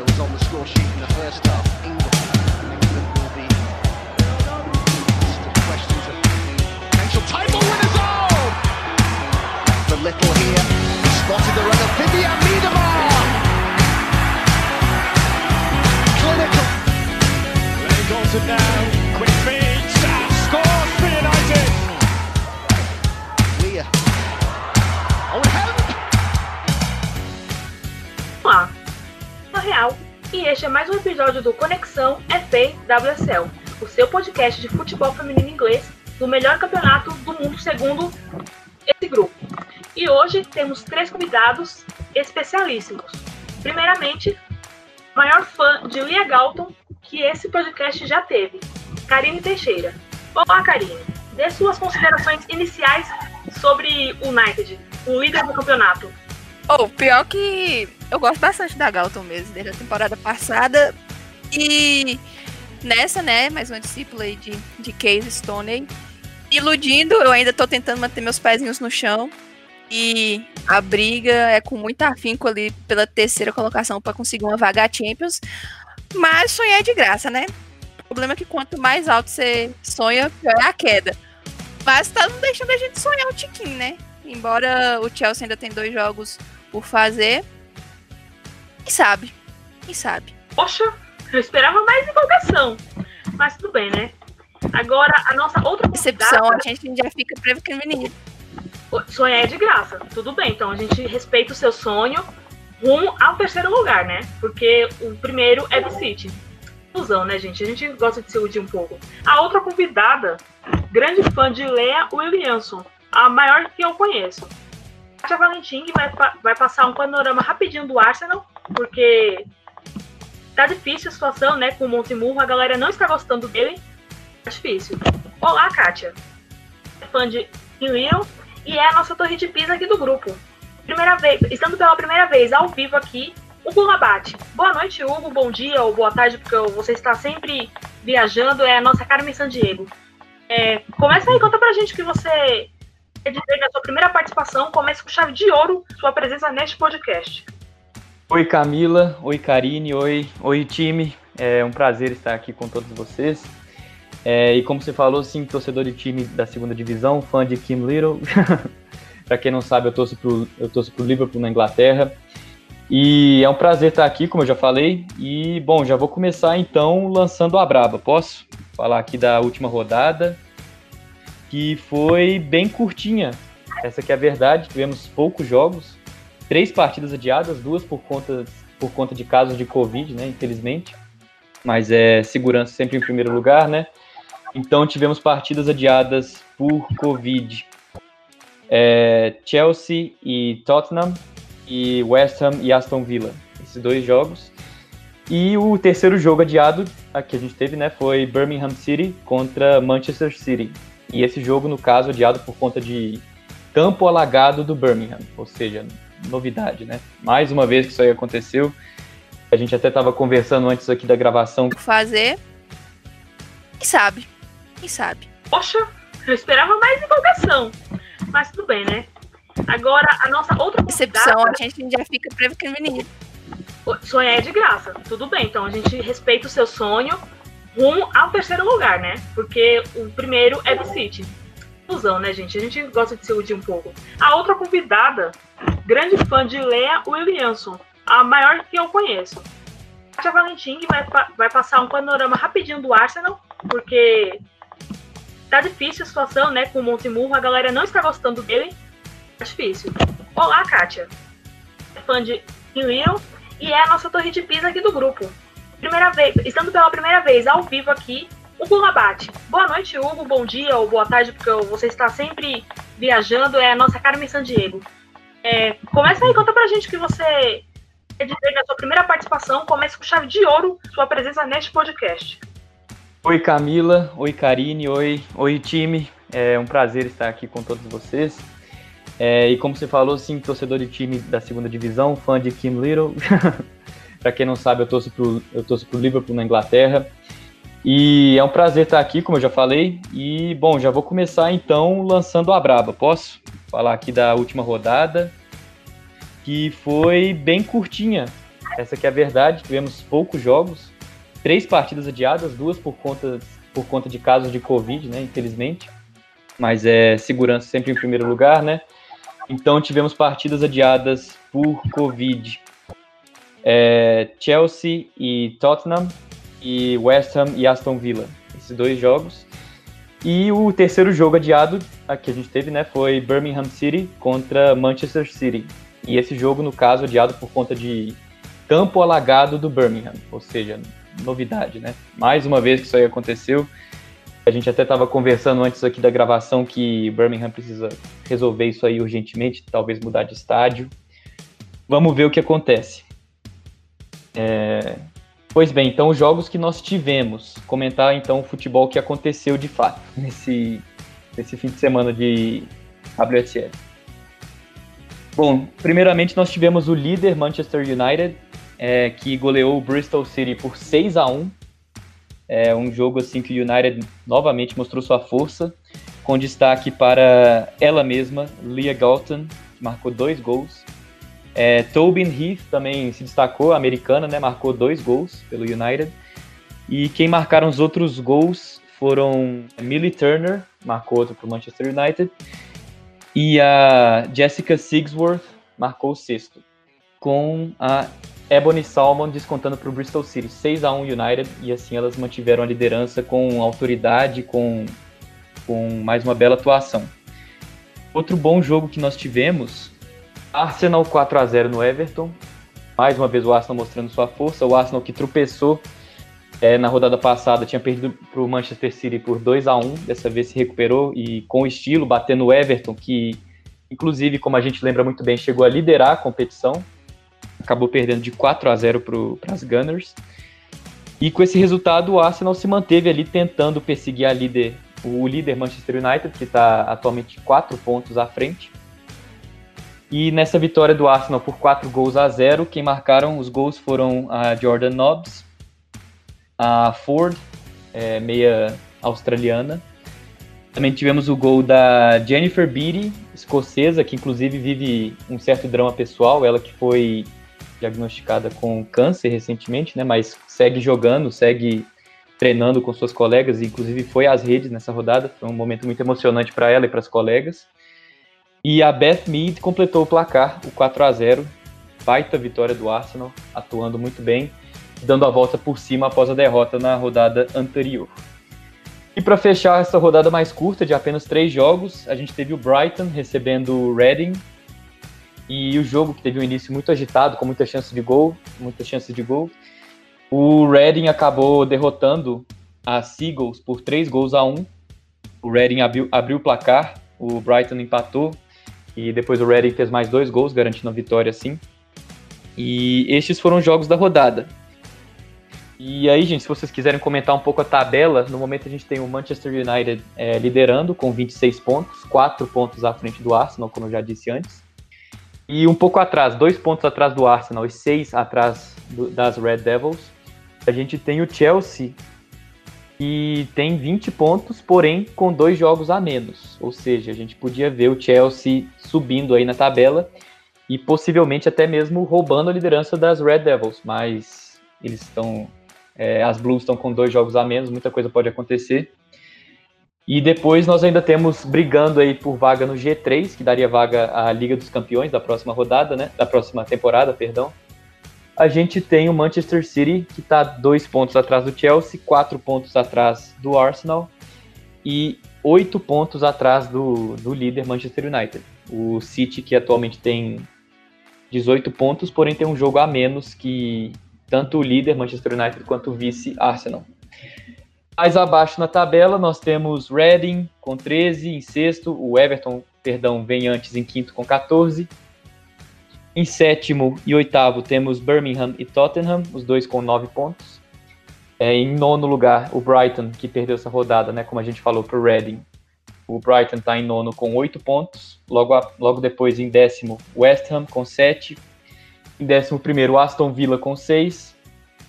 Was on the score sheet in the episódio do Conexão FA WSL, o seu podcast de futebol feminino inglês do melhor campeonato do mundo segundo esse grupo. E hoje temos três convidados especialíssimos. Primeiramente, maior fã de Lia Galton que esse podcast já teve, Karine Teixeira. Olá, Karine. Dê suas considerações iniciais sobre o United, o líder do campeonato. Oh, pior que eu gosto bastante da Galton mesmo, desde a temporada passada. E nessa, né, mais uma discípula aí de, de Case Stoney. Iludindo, eu ainda tô tentando manter meus pezinhos no chão. E a briga é com muito afinco ali pela terceira colocação para conseguir uma vaga Champions. Mas sonhar é de graça, né? O problema é que quanto mais alto você sonha, pior é a queda. Mas tá não deixando a gente sonhar um tiquinho, né? Embora o Chelsea ainda tem dois jogos por fazer. Quem sabe? Quem sabe? Poxa, eu esperava mais empolgação. Mas tudo bem, né? Agora, a nossa outra Decepção, convidada- a gente já fica prevenido. Sonhar é de graça. Tudo bem, então a gente respeita o seu sonho rumo ao terceiro lugar, né? Porque o primeiro é do City. Ilusão, né, gente? A gente gosta de se iludir um pouco. A outra convidada, grande fã de Lea Williamson, a maior que eu conheço. A Valentim vai, vai passar um panorama rapidinho do Arsenal, porque tá difícil a situação, né? Com o Montemurro, a galera não está gostando dele. Tá difícil. Olá, Kátia. É fã de Leon e é a nossa torre de pisa aqui do grupo. Primeira vez, estando pela primeira vez ao vivo aqui, o Bulabate. Boa noite, Hugo, bom dia ou boa tarde, porque você está sempre viajando, é a nossa Carmen Sandiego. É, começa aí, conta pra gente o que você quer dizer na sua primeira participação, comece com chave de ouro sua presença neste podcast. Oi Camila, oi Karine, oi, oi time. É um prazer estar aqui com todos vocês. É, e como você falou, sim, torcedor de time da segunda divisão, fã de Kim Little. Para quem não sabe, eu torço pro, eu pro Liverpool na Inglaterra. E é um prazer estar aqui, como eu já falei. E bom, já vou começar então lançando a braba. Posso falar aqui da última rodada, que foi bem curtinha. Essa que é a verdade. Tivemos poucos jogos, três partidas adiadas, duas por conta, por conta de casos de Covid, né, infelizmente. Mas é segurança sempre em primeiro lugar, né? Então tivemos partidas adiadas por Covid. É, Chelsea e Tottenham, e West Ham e Aston Villa. Esses dois jogos. E o terceiro jogo adiado que a gente teve, né, foi Birmingham City contra Manchester City. E esse jogo, no caso, adiado por conta de campo alagado do Birmingham, ou seja, novidade, né? Mais uma vez que isso aí aconteceu. A gente até estava conversando antes aqui da gravação. Fazer. Quem sabe? Quem sabe? Poxa, eu esperava mais empolgação. Mas tudo bem, né? Agora, a nossa outra Decepção, convidada- a gente já fica prevenido. Sonhar é de graça. Tudo bem, então a gente respeita o seu sonho rumo ao terceiro lugar, né? Porque o primeiro é do City. Ilusão, né, gente? A gente gosta de se iludir um pouco. A outra convidada, grande fã de Lea Williamson, a maior que eu conheço. A Valentim vai, vai passar um panorama rapidinho do Arsenal, porque tá difícil a situação, né? Com o Montemurro, a galera não está gostando dele. Tá difícil. Olá, Kátia. É fã de Leon e é a nossa torre de pisa aqui do grupo. Primeira vez, estando pela primeira vez ao vivo aqui, o Bulabate. Boa noite, Hugo, bom dia ou boa tarde, porque você está sempre viajando, é a nossa Carmen Sandiego. É, começa aí, conta pra gente o que você quer dizer na sua primeira participação, comece com chave de ouro sua presença neste podcast. Oi Camila, oi Karine, oi, oi time. É um prazer estar aqui com todos vocês. É, e como você falou, sim, torcedor de time da segunda divisão, fã de Kim Little. Para quem não sabe, eu torço pro, eu torço pro Liverpool na Inglaterra. E é um prazer estar aqui, como eu já falei. E bom, já vou começar então lançando a braba. Posso falar aqui da última rodada, que foi bem curtinha. essa que é a verdade. Tivemos poucos jogos, três partidas adiadas, duas por conta, por conta de casos de Covid, né? Infelizmente. Mas é segurança sempre em primeiro lugar, né? Então tivemos partidas adiadas por Covid. É, Chelsea e Tottenham e West Ham e Aston Villa. Esses dois jogos. E o terceiro jogo adiado que a gente teve, né, foi Birmingham City contra Manchester City. E esse jogo, no caso, adiado por conta de campo alagado do Birmingham, ou seja, novidade, né? Mais uma vez que isso aí aconteceu. A gente até estava conversando antes aqui da gravação que Birmingham precisa resolver isso aí urgentemente, talvez mudar de estádio. Vamos ver o que acontece. É, Pois bem, então os jogos que nós tivemos, comentar então o futebol que aconteceu de fato nesse, nesse fim de semana de WSL. Bom, primeiramente nós tivemos o líder Manchester United, é, que goleou o Bristol City por 6 a 1 É um jogo assim que o United novamente mostrou sua força, com destaque para ela mesma, Leah Galton, que marcou dois gols, é, Tobin Heath também se destacou, americana, né? Marcou dois gols pelo United. E quem marcaram os outros gols foram Millie Turner, marcou outro para o Manchester United, e a Jessica Sigsworth marcou o sexto, com a Ebony Salmon descontando para o Bristol City, 6 a 1 United, e assim elas mantiveram a liderança com autoridade, com, com mais uma bela atuação. Outro bom jogo que nós tivemos Arsenal 4 a 0 no Everton. Mais uma vez o Arsenal mostrando sua força. O Arsenal que tropeçou é, na rodada passada, tinha perdido para o Manchester City por 2 a 1 Dessa vez se recuperou e com estilo, batendo o Everton, que inclusive, como a gente lembra muito bem, chegou a liderar a competição. Acabou perdendo de 4 a 0 para as Gunners. E com esse resultado, o Arsenal se manteve ali tentando perseguir a líder, o líder Manchester United, que está atualmente 4 pontos à frente. E nessa vitória do Arsenal por 4 gols a 0, quem marcaram os gols foram a Jordan Nobbs, a Ford, é, meia australiana. Também tivemos o gol da Jennifer Beattie, escocesa, que inclusive vive um certo drama pessoal. Ela que foi diagnosticada com câncer recentemente, né? Mas segue jogando, segue treinando com suas colegas, e inclusive foi às redes nessa rodada. Foi um momento muito emocionante para ela e para as colegas. E a Beth Mead completou o placar, o 4 a 0 Baita vitória do Arsenal, atuando muito bem, dando a volta por cima após a derrota na rodada anterior. E para fechar essa rodada mais curta, de apenas três jogos, a gente teve o Brighton recebendo o Reading. E o jogo que teve um início muito agitado, com muita chance de gol, muita chance de gol. O Reading acabou derrotando a Seagulls por três gols a um. O Reading abriu, abriu o placar, o Brighton empatou e depois o Reading fez mais dois gols, garantindo a vitória assim. E estes foram os jogos da rodada. E aí, gente, se vocês quiserem comentar um pouco a tabela, no momento a gente tem o Manchester United é, liderando com 26 pontos, 4 pontos à frente do Arsenal, como eu já disse antes. E um pouco atrás, dois pontos atrás do Arsenal e seis atrás do, das Red Devils, a gente tem o Chelsea e tem 20 pontos, porém com dois jogos a menos. Ou seja, a gente podia ver o Chelsea subindo aí na tabela e possivelmente até mesmo roubando a liderança das Red Devils, mas eles estão. É, as Blues estão com dois jogos a menos, muita coisa pode acontecer. E depois nós ainda temos brigando aí por vaga no G3, que daria vaga à Liga dos Campeões da próxima rodada, né? Da próxima temporada, perdão a gente tem o Manchester City, que está dois pontos atrás do Chelsea, quatro pontos atrás do Arsenal e oito pontos atrás do, do líder Manchester United. O City, que atualmente tem 18 pontos, porém tem um jogo a menos que tanto o líder Manchester United quanto o vice Arsenal. Mais abaixo na tabela nós temos Reading com 13 em sexto, o Everton, perdão, vem antes em quinto com 14, em sétimo e oitavo temos Birmingham e Tottenham, os dois com nove pontos. É, em nono lugar, o Brighton, que perdeu essa rodada, né, como a gente falou, para o Reading. O Brighton está em nono com oito pontos. Logo, a, logo depois, em décimo, West Ham com sete. Em décimo primeiro, Aston Villa com seis.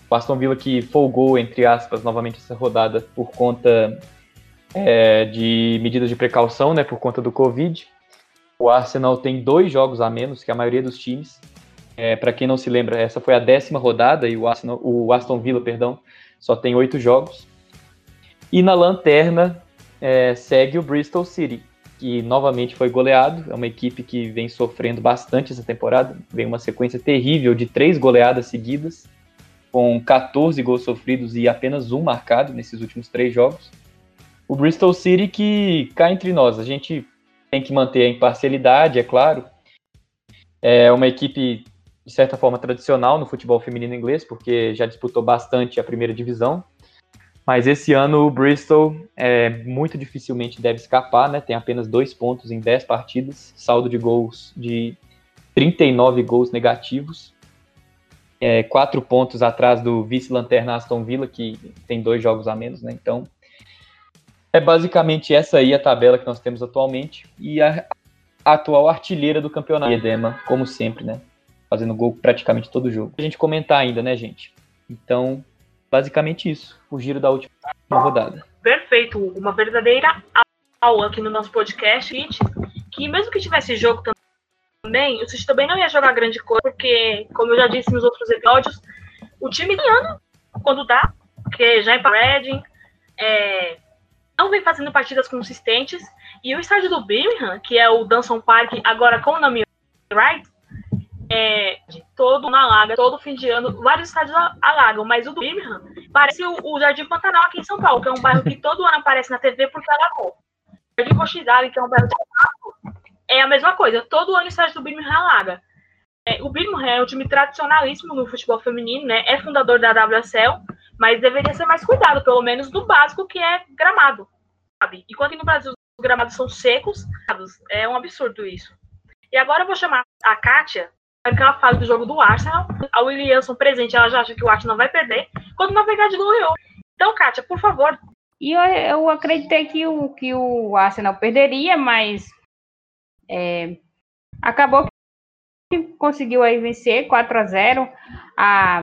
O Aston Villa que folgou, entre aspas, novamente essa rodada por conta é, de medidas de precaução, né, por conta do Covid. O Arsenal tem dois jogos a menos que a maioria dos times. É, para quem não se lembra, essa foi a décima rodada e o Aston, o Aston Villa, perdão, só tem oito jogos. E na lanterna é, segue o Bristol City, que novamente foi goleado. É uma equipe que vem sofrendo bastante essa temporada. Vem uma sequência terrível de três goleadas seguidas, com 14 gols sofridos e apenas um marcado nesses últimos três jogos. O Bristol City que cá entre nós, a gente tem que manter a imparcialidade, é claro. É uma equipe de certa forma tradicional no futebol feminino inglês, porque já disputou bastante a primeira divisão. Mas esse ano o Bristol é, muito dificilmente deve escapar, né? Tem apenas dois pontos em 10 partidas, saldo de gols de 39 gols negativos. É, quatro pontos atrás do vice-lanterna Aston Villa, que tem dois jogos a menos, né? Então, é basicamente essa aí a tabela que nós temos atualmente. E a, atual artilheira do campeonato, Edema, como sempre, né? Fazendo gol praticamente todo jogo. A gente comentar ainda, né, gente? Então, basicamente isso, o giro da última rodada. Perfeito, uma verdadeira aula aqui no nosso podcast, que mesmo que tivesse jogo também, o City também não ia jogar grande coisa, porque, como eu já disse nos outros episódios, o time ano, quando dá, que já é para Reading, é, não vem fazendo partidas consistentes, e o estádio do Birmingham, que é o Danson Park, agora com o nome Right, é, todo na alaga, todo fim de ano, vários estádios alagam, mas o do Birmingham parece o, o, Jardim Pantanal aqui em São Paulo, que é um bairro que todo ano aparece na TV porque alagou. O Jardim Cochidale, que é um bairro de Paulo, é a mesma coisa, todo ano o estádio do Birmingham alaga. É, o Birmingham é um time tradicionalíssimo no futebol feminino, né? É fundador da WSL, mas deveria ser mais cuidado, pelo menos do básico que é gramado, sabe? Enquanto no Brasil os gramados são secos, é um absurdo isso. E agora eu vou chamar a Kátia, que ela fala do jogo do Arsenal. A Williamson presente, ela já acha que o Arsenal vai perder, quando na verdade ganhou. Então, Kátia, por favor. E eu, eu acreditei que o, que o Arsenal perderia, mas é, acabou que conseguiu aí vencer 4 a 0 A,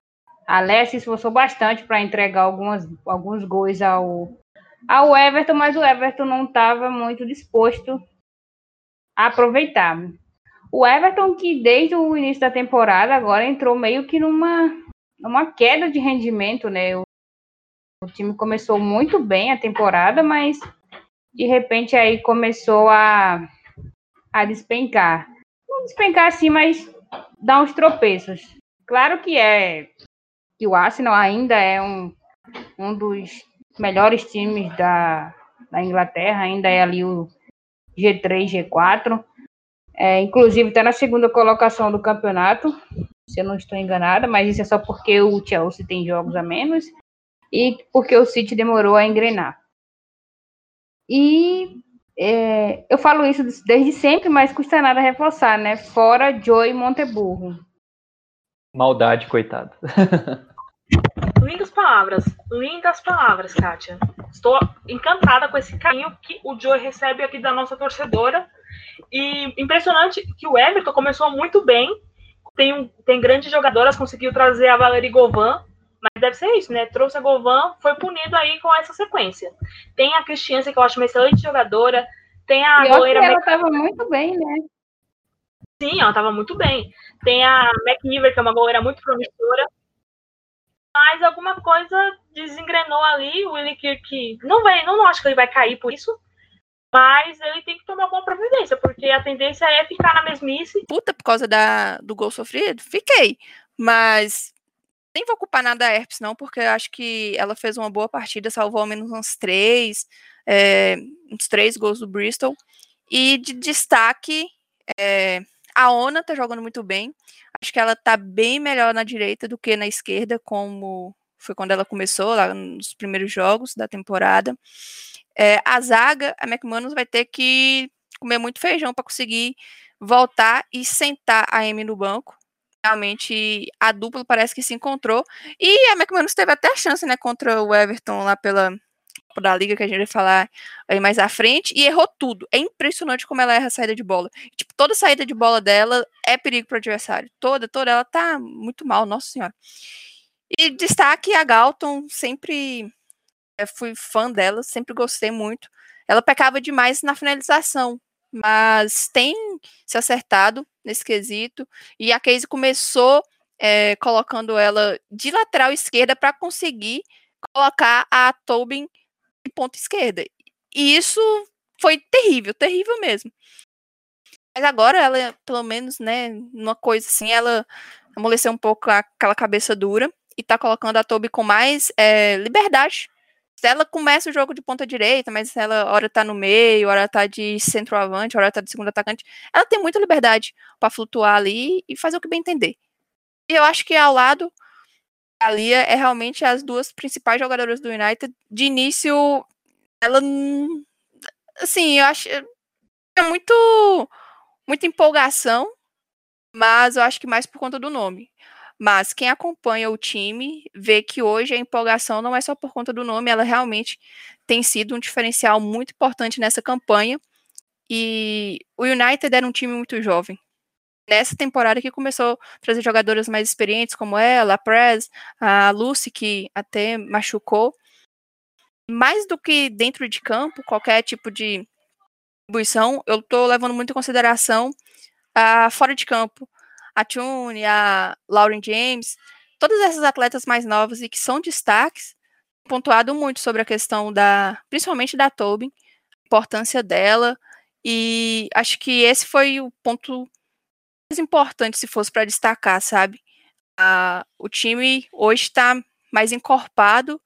a Lécia se esforçou bastante para entregar algumas, alguns gols ao, ao Everton, mas o Everton não estava muito disposto a aproveitar. O Everton, que desde o início da temporada agora entrou meio que numa, numa queda de rendimento, né? O, o time começou muito bem a temporada, mas de repente aí começou a, a despencar. Não despencar assim, mas dar uns tropeços. Claro que é que o Arsenal ainda é um, um dos melhores times da, da Inglaterra, ainda é ali o G3, G4. É, inclusive está na segunda colocação do campeonato, se eu não estou enganada, mas isso é só porque o Chelsea tem jogos a menos e porque o City demorou a engrenar. E é, eu falo isso desde sempre, mas custa nada reforçar, né? Fora Joey Monteburro. Maldade, coitado. lindas palavras, lindas palavras, Kátia. Estou encantada com esse carinho que o Joey recebe aqui da nossa torcedora e impressionante que o Everton começou muito bem. Tem, um, tem grandes jogadoras, conseguiu trazer a Valerie Govan, mas deve ser isso, né? Trouxe a Govan, foi punido aí com essa sequência. Tem a Cristiança, que eu acho uma excelente jogadora. Tem a e goleira. Ela estava muito bem, né? Sim, ela estava muito bem. Tem a McNiver, que é uma goleira muito promissora. Mas alguma coisa desengrenou ali. O Willie Kirk não vai, não, não acho que ele vai cair por isso mas ele tem que tomar alguma providência, porque a tendência é ficar na mesmice. Puta, por causa da, do gol sofrido? Fiquei. Mas nem vou culpar nada a Herpes, não, porque acho que ela fez uma boa partida, salvou ao menos uns três, é, uns três gols do Bristol. E de destaque, é, a Ona tá jogando muito bem. Acho que ela tá bem melhor na direita do que na esquerda, como foi quando ela começou, lá nos primeiros jogos da temporada. É, a zaga, a McManus vai ter que comer muito feijão para conseguir voltar e sentar a Amy no banco. Realmente a dupla parece que se encontrou. E a McManus teve até a chance, né, contra o Everton lá pela da liga que a gente vai falar aí mais à frente e errou tudo. É impressionante como ela erra a saída de bola. Tipo, toda saída de bola dela é perigo para o adversário. Toda, toda ela tá muito mal, nossa senhora. E destaque a Galton, sempre fui fã dela, sempre gostei muito. Ela pecava demais na finalização. mas tem se acertado nesse quesito. E a Casey começou é, colocando ela de lateral esquerda para conseguir colocar a Tobin de ponta esquerda. E isso foi terrível, terrível mesmo. Mas agora ela, pelo menos, né, numa coisa assim, ela amoleceu um pouco aquela cabeça dura e tá colocando a Toby com mais é, liberdade. Ela começa o jogo de ponta direita, mas ela hora tá no meio, hora tá de centroavante, hora tá de segundo atacante. Ela tem muita liberdade para flutuar ali e fazer o que bem entender. E eu acho que ao lado a Lia é realmente as duas principais jogadoras do United. De início, ela assim, eu acho é muito muita empolgação, mas eu acho que mais por conta do nome. Mas quem acompanha o time vê que hoje a empolgação não é só por conta do nome, ela realmente tem sido um diferencial muito importante nessa campanha. E o United era um time muito jovem. Nessa temporada que começou a trazer jogadoras mais experientes, como ela, a Prez, a Lucy, que até machucou. Mais do que dentro de campo, qualquer tipo de distribuição, eu estou levando muito em consideração a fora de campo a Tune, a Lauren James, todas essas atletas mais novas e que são destaques, pontuado muito sobre a questão da, principalmente da Tobin, importância dela, e acho que esse foi o ponto importante se fosse para destacar, sabe? O time hoje está mais encorpado,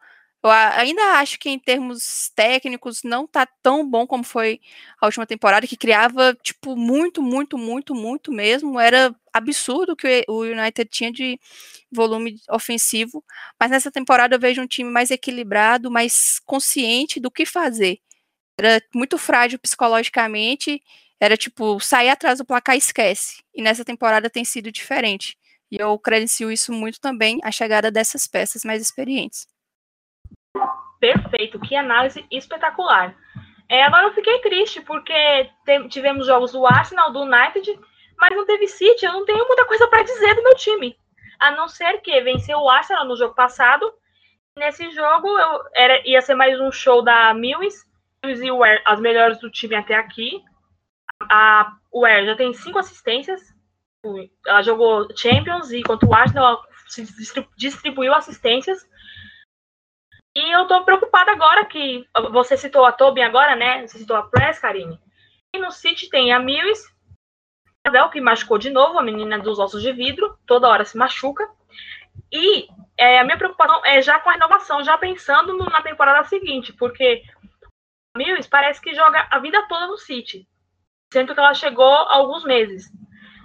eu ainda acho que em termos técnicos não tá tão bom como foi a última temporada, que criava, tipo, muito, muito, muito, muito mesmo. Era absurdo que o United tinha de volume ofensivo. Mas nessa temporada eu vejo um time mais equilibrado, mais consciente do que fazer. Era muito frágil psicologicamente. Era tipo, sair atrás do placar esquece. E nessa temporada tem sido diferente. E eu credencio isso muito também a chegada dessas peças mais experientes. Perfeito, que análise espetacular. É, agora eu fiquei triste, porque tivemos jogos do Arsenal, do United, mas não teve City. Eu não tenho muita coisa para dizer do meu time. A não ser que venceu o Arsenal no jogo passado. Nesse jogo eu, era, ia ser mais um show da Mills. E as melhores do time até aqui. A Ware já tem cinco assistências. Ela jogou Champions e contra o Arsenal ela distribuiu assistências. E eu tô preocupada agora que você citou a Tobin agora, né? Você citou a Press, Karine. E no City tem a Mills, que machucou de novo, a menina dos ossos de vidro, toda hora se machuca. E é, a minha preocupação é já com a renovação, já pensando no, na temporada seguinte, porque a Mills parece que joga a vida toda no City, sendo que ela chegou há alguns meses.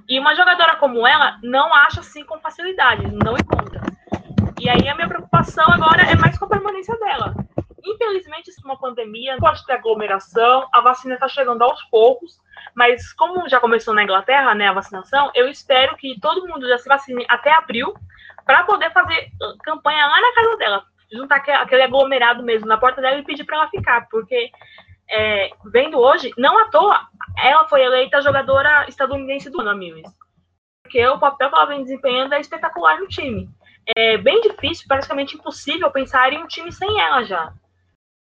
E uma jogadora como ela não acha assim com facilidade, não encontra. E aí a minha preocupação agora é mais com a permanência dela. Infelizmente, isso é uma pandemia, pode ter aglomeração, a vacina está chegando aos poucos, mas como já começou na Inglaterra, né, a vacinação, eu espero que todo mundo já se vacine até abril para poder fazer campanha lá na casa dela, juntar aquele aglomerado mesmo na porta dela e pedir para ela ficar, porque é, vendo hoje, não à toa, ela foi eleita jogadora estadunidense do ano, Mills. Porque o papel que ela vem desempenhando é espetacular no time é bem difícil, praticamente impossível pensar em um time sem ela já.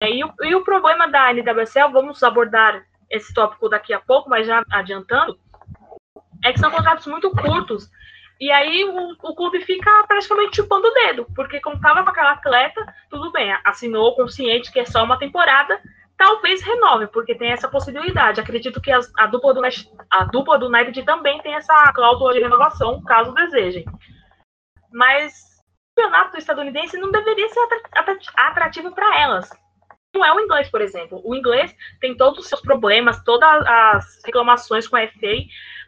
É, e, o, e o problema da NWSL, vamos abordar esse tópico daqui a pouco, mas já adiantando, é que são contratos muito curtos. E aí o, o clube fica praticamente chupando o dedo, porque como estava com aquela atleta, tudo bem, assinou consciente que é só uma temporada, talvez renove, porque tem essa possibilidade. Acredito que a dupla do a dupla do United também tem essa cláusula de renovação, caso desejem. Mas campeonato estadunidense não deveria ser atrativo para elas. Não é o inglês, por exemplo. O inglês tem todos os seus problemas, todas as reclamações com a FA,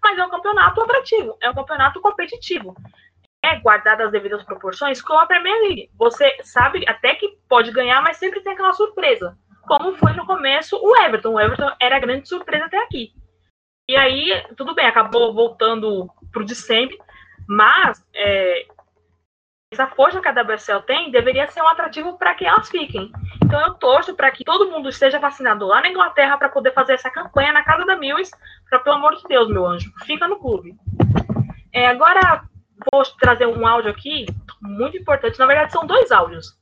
mas é um campeonato atrativo, é um campeonato competitivo. É guardado as devidas proporções com a Premier League. Você sabe até que pode ganhar, mas sempre tem aquela surpresa. Como foi no começo o Everton. O Everton era a grande surpresa até aqui. E aí, tudo bem, acabou voltando para o de sempre, mas é, essa força que a WSL tem deveria ser um atrativo para que elas fiquem. Então eu torço para que todo mundo esteja vacinado lá na Inglaterra para poder fazer essa campanha na casa da Mills, para pelo amor de Deus, meu anjo, fica no clube. É, agora vou trazer um áudio aqui muito importante. Na verdade, são dois áudios.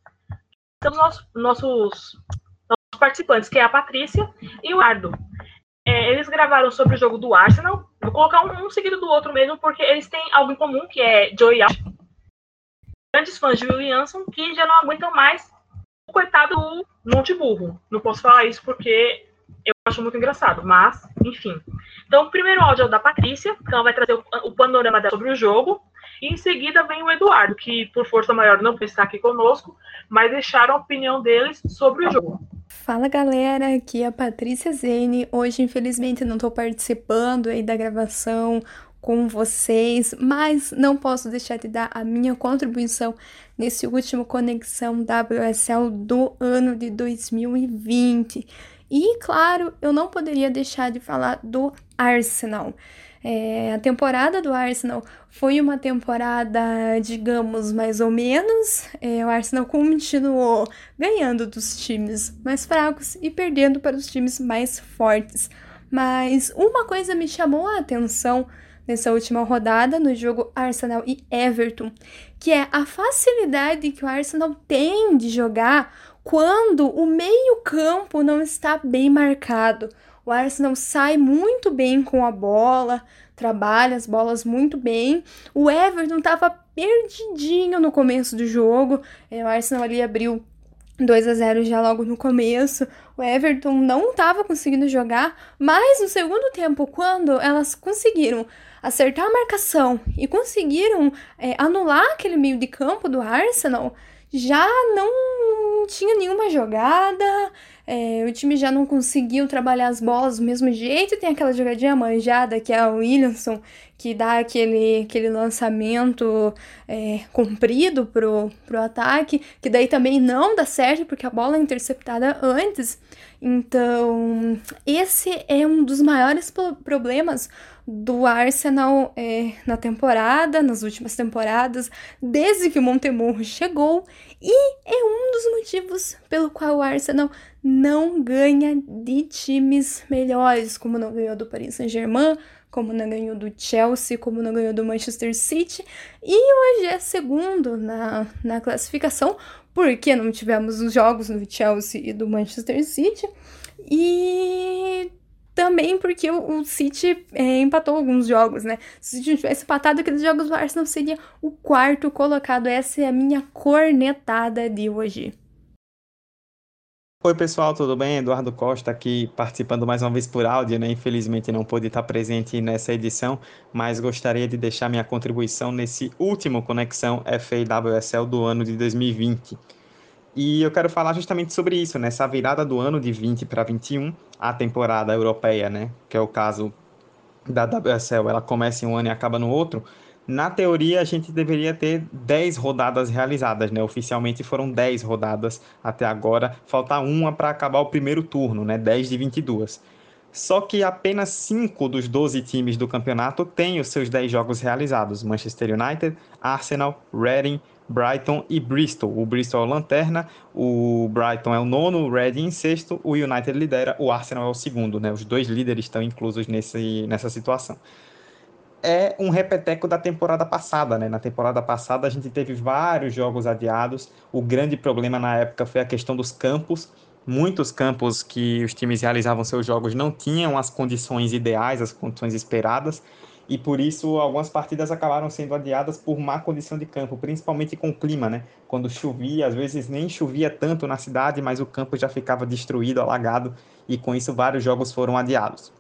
São nossos, nossos participantes, que é a Patrícia e o Ardo. é, eles gravaram sobre o jogo do Arsenal. Vou colocar um, um, seguido do outro mesmo, porque eles têm algo em comum, que é Joey Alves. Grandes fãs de Williamson que já não aguentam mais o coitado do Monte Burro. Não posso falar isso porque eu acho muito engraçado, mas, enfim. Então, o primeiro áudio é o da Patrícia, que ela vai trazer o, o panorama dela sobre o jogo. E em seguida vem o Eduardo, que por força maior não está aqui conosco, mas deixaram a opinião deles sobre o jogo. Fala galera, aqui é a Patrícia Zene. Hoje, infelizmente, não estou participando aí da gravação com vocês, mas não posso deixar de dar a minha contribuição nesse último Conexão WSL do ano de 2020. E, claro, eu não poderia deixar de falar do Arsenal. É, a temporada do Arsenal foi uma temporada, digamos, mais ou menos. É, o Arsenal continuou ganhando dos times mais fracos e perdendo para os times mais fortes. Mas uma coisa me chamou a atenção nessa última rodada, no jogo Arsenal e Everton, que é a facilidade que o Arsenal tem de jogar quando o meio-campo não está bem marcado. O Arsenal sai muito bem com a bola, trabalha as bolas muito bem. O Everton estava perdidinho no começo do jogo. É, o Arsenal ali abriu 2 a 0 já logo no começo. O Everton não estava conseguindo jogar, mas no segundo tempo, quando elas conseguiram acertar a marcação e conseguiram é, anular aquele meio de campo do Arsenal, já não tinha nenhuma jogada, é, o time já não conseguiu trabalhar as bolas do mesmo jeito. Tem aquela jogadinha manjada que é o Williamson, que dá aquele, aquele lançamento é, comprido pro, pro ataque, que daí também não dá certo porque a bola é interceptada antes. Então, esse é um dos maiores problemas do Arsenal é, na temporada, nas últimas temporadas, desde que o Montemurro chegou, e é um dos motivos pelo qual o Arsenal não ganha de times melhores, como não ganhou do Paris Saint-Germain, como não ganhou do Chelsea, como não ganhou do Manchester City, e hoje é segundo na, na classificação, porque não tivemos os jogos do Chelsea e do Manchester City, e também porque o, City é, empatou alguns jogos, né? Se o City tivesse empatado aqueles jogos, o Arsenal seria o quarto colocado. Essa é a minha cornetada de hoje. Oi pessoal, tudo bem? Eduardo Costa aqui participando mais uma vez por áudio, né? Infelizmente não pude estar presente nessa edição, mas gostaria de deixar minha contribuição nesse último Conexão FAWSL do ano de 2020. E eu quero falar justamente sobre isso, nessa né? virada do ano de 20 para 21, a temporada europeia, né, que é o caso da WSL, ela começa em um ano e acaba no outro. Na teoria, a gente deveria ter 10 rodadas realizadas, né? Oficialmente foram 10 rodadas até agora, falta uma para acabar o primeiro turno, né? 10 de 22. Só que apenas 5 dos 12 times do campeonato têm os seus 10 jogos realizados: Manchester United, Arsenal, Reading, Brighton e Bristol. O Bristol é o lanterna, o Brighton é o nono, o Reading em sexto, o United lidera, o Arsenal é o segundo, né? Os dois líderes estão inclusos nesse, nessa situação. É um repeteco da temporada passada, né? Na temporada passada a gente teve vários jogos adiados. O grande problema na época foi a questão dos campos. Muitos campos que os times realizavam seus jogos não tinham as condições ideais, as condições esperadas e por isso algumas partidas acabaram sendo adiadas por má condição de campo, principalmente com o clima, né? Quando chovia, às vezes nem chovia tanto na cidade, mas o campo já ficava destruído, alagado, e com isso vários jogos foram adiados.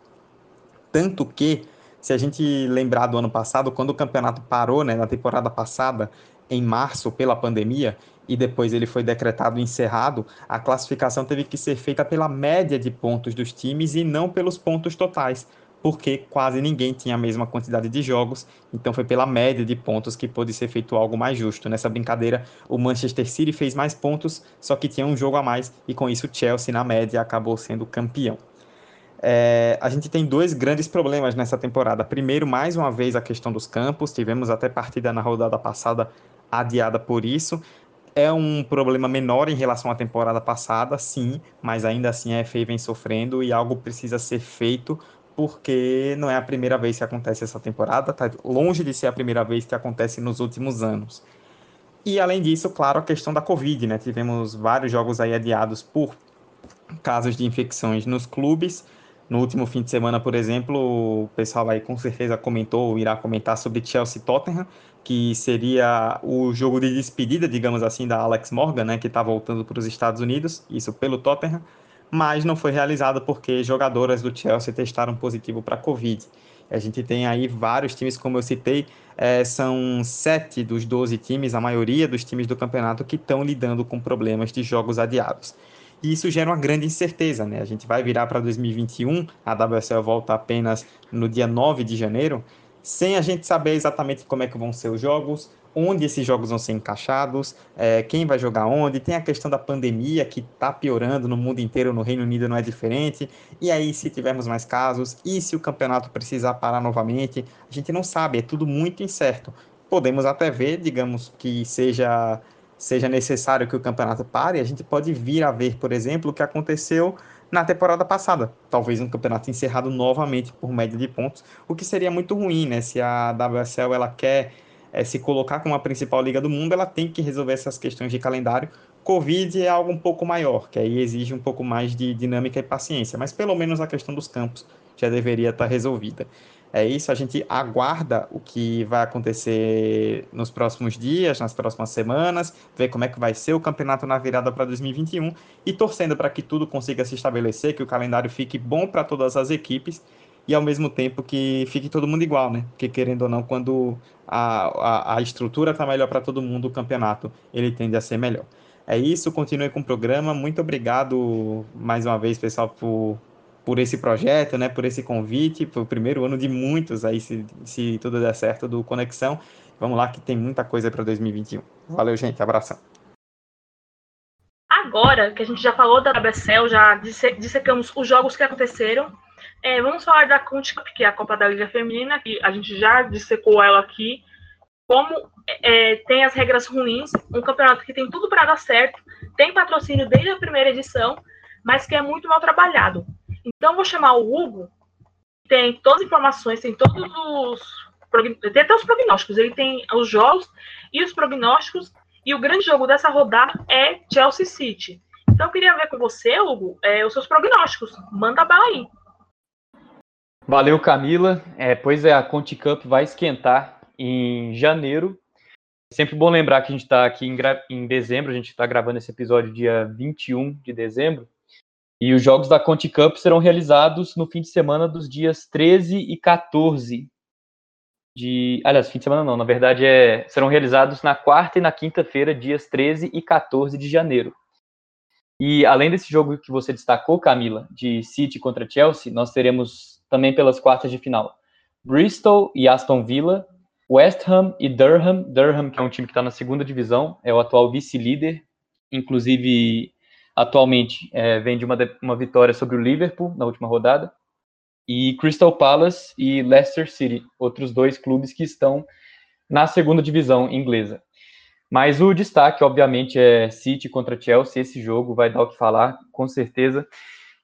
Tanto que, se a gente lembrar do ano passado, quando o campeonato parou, né, na temporada passada, em março, pela pandemia, e depois ele foi decretado encerrado, a classificação teve que ser feita pela média de pontos dos times e não pelos pontos totais porque quase ninguém tinha a mesma quantidade de jogos, então foi pela média de pontos que pôde ser feito algo mais justo. Nessa brincadeira, o Manchester City fez mais pontos, só que tinha um jogo a mais, e com isso o Chelsea, na média, acabou sendo campeão. É, a gente tem dois grandes problemas nessa temporada. Primeiro, mais uma vez, a questão dos campos. Tivemos até partida na rodada passada adiada por isso. É um problema menor em relação à temporada passada, sim, mas ainda assim a FA vem sofrendo e algo precisa ser feito porque não é a primeira vez que acontece essa temporada, tá longe de ser a primeira vez que acontece nos últimos anos. E além disso, claro, a questão da Covid, né? Tivemos vários jogos aí adiados por casos de infecções nos clubes. No último fim de semana, por exemplo, o pessoal aí com certeza comentou, ou irá comentar sobre Chelsea Tottenham, que seria o jogo de despedida, digamos assim, da Alex Morgan, né, que está voltando para os Estados Unidos, isso pelo Tottenham, mas não foi realizado porque jogadoras do Chelsea testaram positivo para Covid. A gente tem aí vários times, como eu citei, é, são sete dos 12 times, a maioria dos times do campeonato, que estão lidando com problemas de jogos adiados. E isso gera uma grande incerteza, né? A gente vai virar para 2021, a WSL volta apenas no dia 9 de janeiro, sem a gente saber exatamente como é que vão ser os jogos, onde esses jogos vão ser encaixados, é, quem vai jogar onde, tem a questão da pandemia que está piorando no mundo inteiro, no Reino Unido não é diferente, e aí se tivermos mais casos, e se o campeonato precisar parar novamente, a gente não sabe, é tudo muito incerto. Podemos até ver, digamos, que seja, seja necessário que o campeonato pare, a gente pode vir a ver, por exemplo, o que aconteceu na temporada passada. Talvez um campeonato encerrado novamente por média de pontos, o que seria muito ruim, né? Se a WSL ela quer é, se colocar como a principal liga do mundo, ela tem que resolver essas questões de calendário. Covid é algo um pouco maior, que aí exige um pouco mais de dinâmica e paciência, mas pelo menos a questão dos campos já deveria estar resolvida. É isso, a gente aguarda o que vai acontecer nos próximos dias, nas próximas semanas, ver como é que vai ser o campeonato na virada para 2021 e torcendo para que tudo consiga se estabelecer, que o calendário fique bom para todas as equipes e ao mesmo tempo que fique todo mundo igual, né? Porque querendo ou não, quando a, a, a estrutura está melhor para todo mundo, o campeonato ele tende a ser melhor. É isso, continue com o programa. Muito obrigado mais uma vez, pessoal, por por esse projeto, né, por esse convite, foi o primeiro ano de muitos aí, se, se tudo der certo, do Conexão. Vamos lá que tem muita coisa para 2021. Valeu, gente, abração. Agora que a gente já falou da WSL, já dissecamos os jogos que aconteceram, é, vamos falar da Conte que é a Copa da Liga Feminina, que a gente já dissecou ela aqui. Como é, tem as regras ruins, um campeonato que tem tudo para dar certo, tem patrocínio desde a primeira edição, mas que é muito mal trabalhado. Então, vou chamar o Hugo, tem todas as informações, tem todos os. Tem até os prognósticos. Ele tem os jogos e os prognósticos. E o grande jogo dessa rodada é Chelsea City. Então, eu queria ver com você, Hugo, é, os seus prognósticos. Manda bala aí. Valeu, Camila. É, pois é, a Conti Cup vai esquentar em janeiro. Sempre bom lembrar que a gente está aqui em, em dezembro, a gente está gravando esse episódio dia 21 de dezembro. E os jogos da Conti Cup serão realizados no fim de semana dos dias 13 e 14 de. Aliás, fim de semana não, na verdade é... serão realizados na quarta e na quinta-feira, dias 13 e 14 de janeiro. E além desse jogo que você destacou, Camila, de City contra Chelsea, nós teremos também pelas quartas de final Bristol e Aston Villa, West Ham e Durham. Durham, que é um time que está na segunda divisão, é o atual vice-líder, inclusive atualmente é, vem de uma, uma vitória sobre o Liverpool na última rodada, e Crystal Palace e Leicester City, outros dois clubes que estão na segunda divisão inglesa. Mas o destaque, obviamente, é City contra Chelsea. Esse jogo vai dar o que falar, com certeza.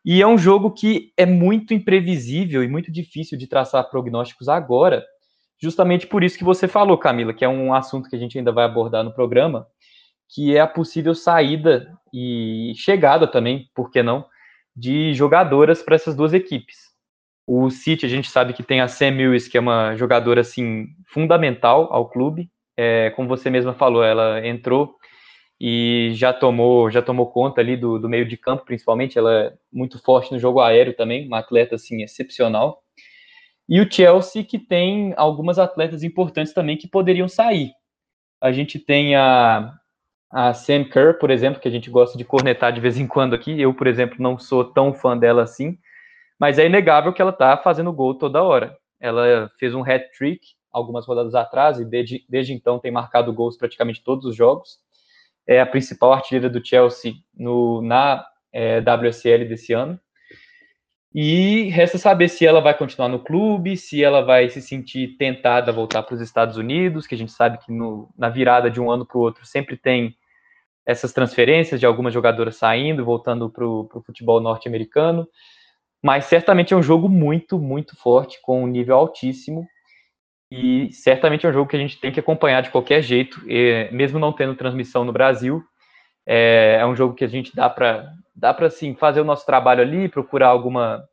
E é um jogo que é muito imprevisível e muito difícil de traçar prognósticos agora, justamente por isso que você falou, Camila, que é um assunto que a gente ainda vai abordar no programa, que é a possível saída e chegada também, por que não, de jogadoras para essas duas equipes. O City, a gente sabe que tem a Sam Lewis, que é uma jogadora assim fundamental ao clube. É, como você mesma falou, ela entrou e já tomou já tomou conta ali do, do meio de campo, principalmente. Ela é muito forte no jogo aéreo também, uma atleta assim excepcional. E o Chelsea, que tem algumas atletas importantes também que poderiam sair. A gente tem a a Sam Kerr, por exemplo, que a gente gosta de cornetar de vez em quando aqui. Eu, por exemplo, não sou tão fã dela assim, mas é inegável que ela está fazendo gol toda hora. Ela fez um hat-trick algumas rodadas atrás e desde, desde então tem marcado gols praticamente todos os jogos. É a principal artilheira do Chelsea no, na é, WSL desse ano. E resta saber se ela vai continuar no clube, se ela vai se sentir tentada a voltar para os Estados Unidos, que a gente sabe que no, na virada de um ano para o outro sempre tem essas transferências de algumas jogadoras saindo, voltando para o futebol norte-americano. Mas certamente é um jogo muito, muito forte, com um nível altíssimo. E certamente é um jogo que a gente tem que acompanhar de qualquer jeito, e, mesmo não tendo transmissão no Brasil. É, é um jogo que a gente dá para dá para sim fazer o nosso trabalho ali, procurar alguma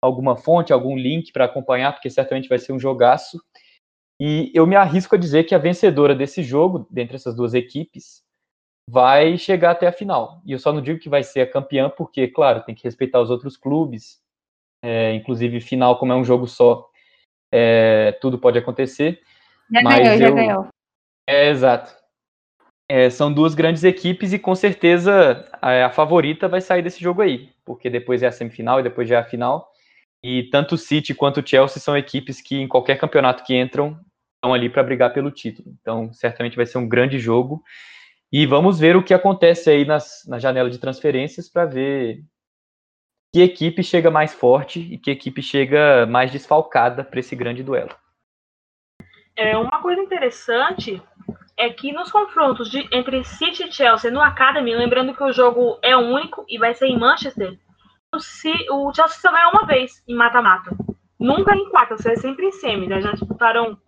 alguma fonte, algum link para acompanhar, porque certamente vai ser um jogaço. E eu me arrisco a dizer que a vencedora desse jogo, dentre essas duas equipes, vai chegar até a final. E eu só não digo que vai ser a campeã, porque, claro, tem que respeitar os outros clubes. É, inclusive, final, como é um jogo só, é, tudo pode acontecer. Já mas ganhou, eu... já ganhou. É, exato. É, são duas grandes equipes e com certeza a, a, favorita vai sair desse jogo aí, porque depois é a semifinal e depois já é a final. E tanto o City quanto o Chelsea são equipes que em qualquer campeonato que entram estão ali para brigar pelo título. Então, certamente vai ser um grande jogo. E vamos ver o que acontece aí nas, na janela de transferências para ver que equipe chega mais forte e que equipe chega mais desfalcada para esse grande duelo. É uma coisa interessante é que nos confrontos de, entre City e Chelsea no Academy, lembrando que o jogo é único e vai ser em Manchester, o, o Chelsea só ganhou uma vez em mata-mata. Nunca em quartas, é sempre em semis. Né? Já disputaram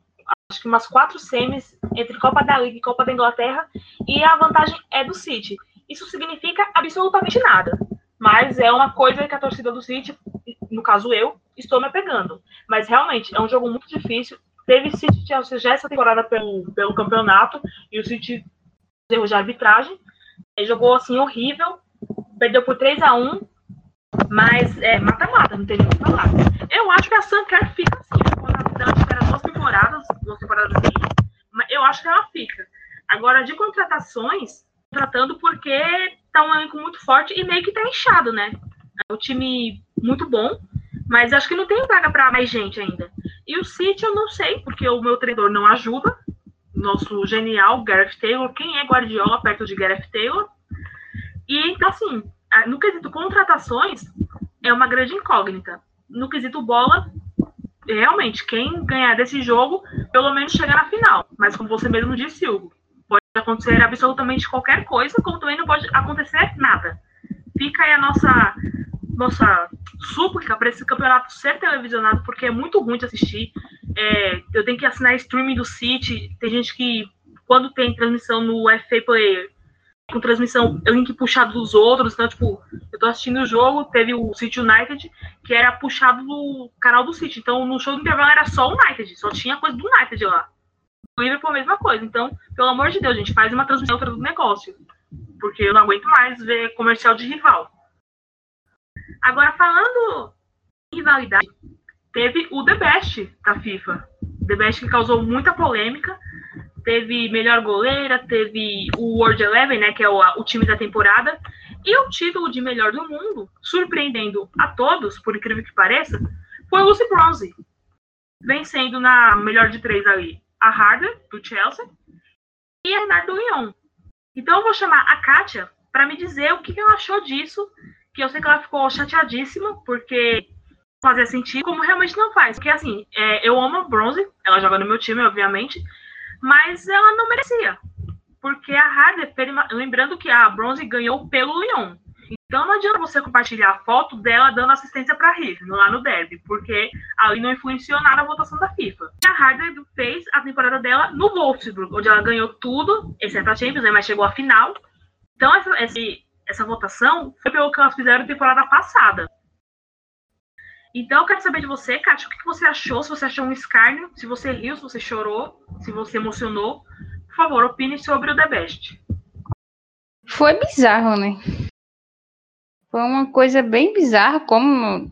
acho que umas quatro semis entre Copa da Liga e Copa da Inglaterra, e a vantagem é do City. Isso significa absolutamente nada. Mas é uma coisa que a torcida do City, no caso eu, estou me apegando. Mas realmente é um jogo muito difícil. Teve City Chelsea já essa temporada pelo, pelo campeonato e o City erros de arbitragem. Ele jogou assim horrível, perdeu por 3 a 1 mas é mata-mata, não tem nem o que falar. Eu acho que a Sanker fica assim, temporadas, duas temporadas assim, eu acho que ela fica. Agora, de contratações, tratando porque tá um elenco muito forte e meio que tá inchado, né? É um time muito bom, mas acho que não tem vaga para mais gente ainda. E o City eu não sei, porque o meu treinador não ajuda. Nosso genial Gareth Taylor. Quem é Guardiola perto de Gareth Taylor? E então, assim, no quesito contratações, é uma grande incógnita. No quesito bola, realmente, quem ganhar desse jogo, pelo menos chegar na final. Mas como você mesmo disse, Hugo, pode acontecer absolutamente qualquer coisa, como também não pode acontecer nada. Fica aí a nossa nossa súplica para esse campeonato ser televisionado, porque é muito ruim de assistir. É, eu tenho que assinar streaming do City. Tem gente que, quando tem transmissão no FA Player, com transmissão link puxado dos outros, então, tipo, eu tô assistindo o jogo, teve o City United, que era puxado do canal do City, então no show do intervalo era só o United, só tinha coisa do United lá. O Liverpool a mesma coisa, então, pelo amor de Deus, gente, faz uma transmissão outra do negócio, porque eu não aguento mais ver comercial de rival. Agora, falando em rivalidade, teve o The Best da FIFA, The Best que causou muita polêmica, teve melhor goleira, teve o World Eleven, né, que é o, o time da temporada, e o título de melhor do mundo, surpreendendo a todos, por incrível que pareça, foi o Lucy Bronze, vencendo na melhor de três ali a Harder, do Chelsea, e a Renata do Lyon. Então eu vou chamar a Kátia para me dizer o que, ela achou disso, que eu sei que ela ficou chateadíssima, porque fazia sentido, como realmente não faz. Porque assim, é, eu amo a Bronze, ela joga no meu time, obviamente, mas ela não merecia. Porque a Harder, lembrando que a Bronze ganhou pelo Lyon. Então não adianta você compartilhar a foto dela dando assistência para Riff lá no derby, porque ali não influenciou nada a votação da FIFA. A Harder fez a temporada dela no Wolfsburg, onde ela ganhou tudo, exceto a Champions, né, mas chegou à final. Então essa, essa, essa votação foi pelo que elas fizeram na temporada passada. Então, eu quero saber de você, Kátia, o que você achou, se você achou um escárnio, se você riu, se você chorou, se você emocionou. Por favor, opine sobre o The Best. Foi bizarro, né? Foi uma coisa bem bizarra, como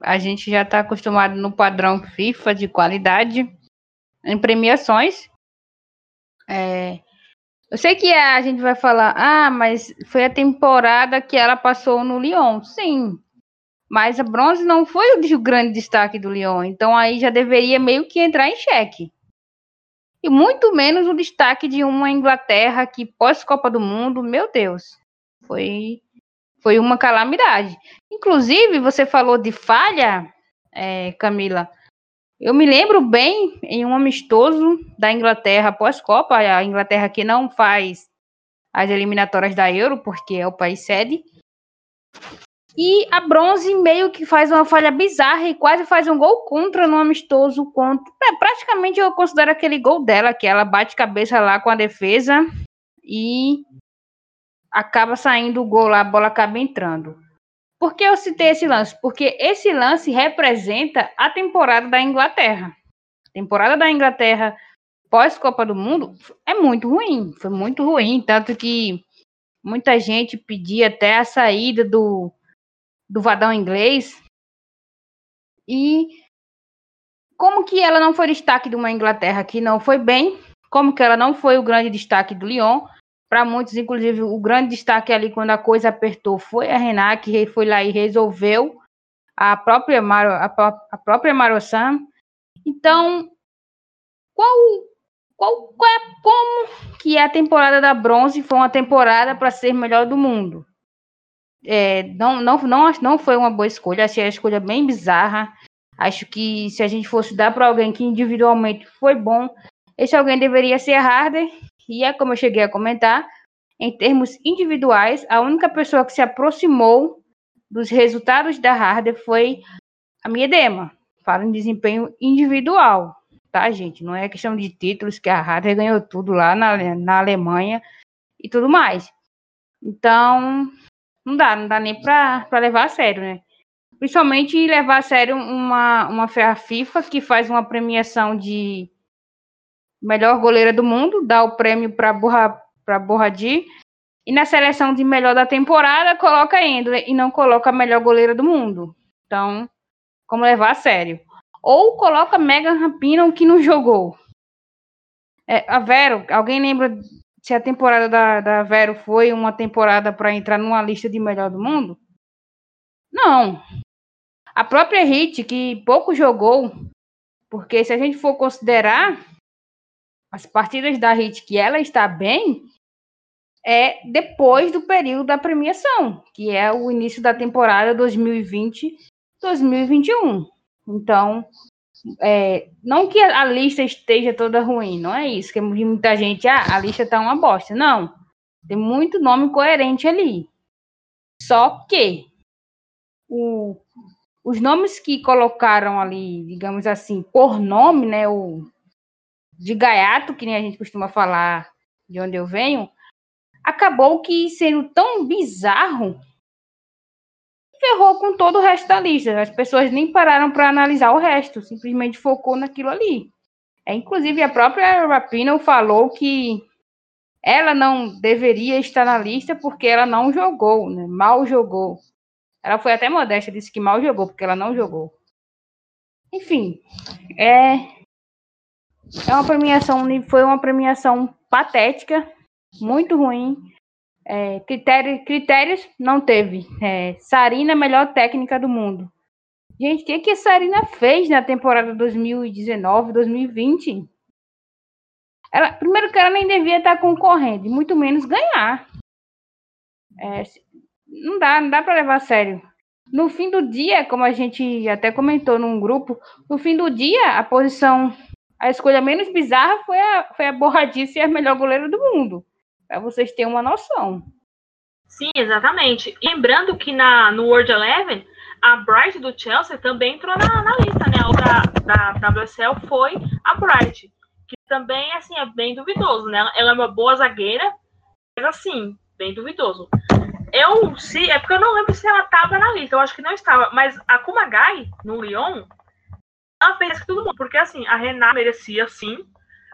a gente já está acostumado no padrão FIFA de qualidade em premiações. É, eu sei que a gente vai falar, ah, mas foi a temporada que ela passou no Lyon. Sim, mas a bronze não foi o grande destaque do Lyon, então aí já deveria meio que entrar em xeque. E muito menos o destaque de uma Inglaterra que pós-Copa do Mundo, meu Deus, foi foi uma calamidade. Inclusive, você falou de falha, é, Camila. Eu me lembro bem em um amistoso da Inglaterra pós-Copa, a Inglaterra que não faz as eliminatórias da Euro, porque é o país sede. E a Bronze meio que faz uma falha bizarra e quase faz um gol contra no amistoso contra. É, praticamente eu considero aquele gol dela, que ela bate cabeça lá com a defesa e acaba saindo o gol lá, a bola acaba entrando. Por que eu citei esse lance? Porque esse lance representa a temporada da Inglaterra. A temporada da Inglaterra pós-Copa do Mundo é muito ruim. Foi muito ruim. Tanto que muita gente pedia até a saída do, do Vadão inglês. E como que ela não foi destaque de uma Inglaterra que não foi bem? Como que ela não foi o grande destaque do Lyon? Para muitos, inclusive, o grande destaque ali quando a coisa apertou foi a Renat, que foi lá e resolveu a própria Maro, a, a própria Marossan. Então, qual, qual, qual é como que a temporada da bronze foi uma temporada para ser melhor do mundo? É, não, não, não, não foi uma boa escolha, achei a escolha bem bizarra. Acho que se a gente fosse dar para alguém que individualmente foi bom, esse alguém deveria ser Harder, e é como eu cheguei a comentar, em termos individuais, a única pessoa que se aproximou dos resultados da Harder foi a Miedema. Fala em desempenho individual, tá, gente? Não é questão de títulos, que a Harder ganhou tudo lá na, na Alemanha e tudo mais. Então, não dá, não dá nem para levar a sério, né? Principalmente levar a sério uma, uma FIFA que faz uma premiação de melhor goleira do mundo, dá o prêmio para Borra, para Borradi. E na seleção de melhor da temporada, coloca Endler e não coloca a melhor goleira do mundo. Então, como levar a sério. Ou coloca Megan Rapinoe que não jogou. É, a Vero, alguém lembra se a temporada da, da Vero foi uma temporada para entrar numa lista de melhor do mundo? Não. A própria Hit, que pouco jogou, porque se a gente for considerar, as partidas da Hit que ela está bem é depois do período da premiação, que é o início da temporada 2020-2021. Então, é, não que a lista esteja toda ruim, não é isso, que muita gente, ah, a lista tá uma bosta. Não, tem muito nome coerente ali. Só que o, os nomes que colocaram ali, digamos assim, por nome, né, o, de gaiato, que nem a gente costuma falar de onde eu venho, acabou que sendo tão bizarro ferrou com todo o resto da lista. As pessoas nem pararam para analisar o resto, simplesmente focou naquilo ali. É, inclusive, a própria Rapino falou que ela não deveria estar na lista porque ela não jogou, né? mal jogou. Ela foi até modesta, disse que mal jogou porque ela não jogou. Enfim, é, é uma premiação, foi uma premiação patética, muito ruim. É, critério, critérios não teve. É, Sarina, melhor técnica do mundo. Gente, o que, que a Sarina fez na temporada 2019, 2020? Ela, primeiro que ela nem devia estar concorrendo, muito menos ganhar. É, não dá, não dá para levar a sério. No fim do dia, como a gente até comentou num grupo, no fim do dia, a posição a escolha menos bizarra foi a, foi a Borradice e a melhor goleira do mundo. Para vocês terem uma noção. Sim, exatamente. Lembrando que na, no World Eleven, a Bright do Chelsea também entrou na, na lista, né? A da, da WSL foi a Bright, que também assim, é bem duvidoso, né? Ela é uma boa zagueira, mas assim, bem duvidoso. Eu, se, é porque eu não lembro se ela estava na lista, eu acho que não estava, mas a Kumagai, no Lyon, ela fez todo mundo, porque assim, a Renard merecia sim,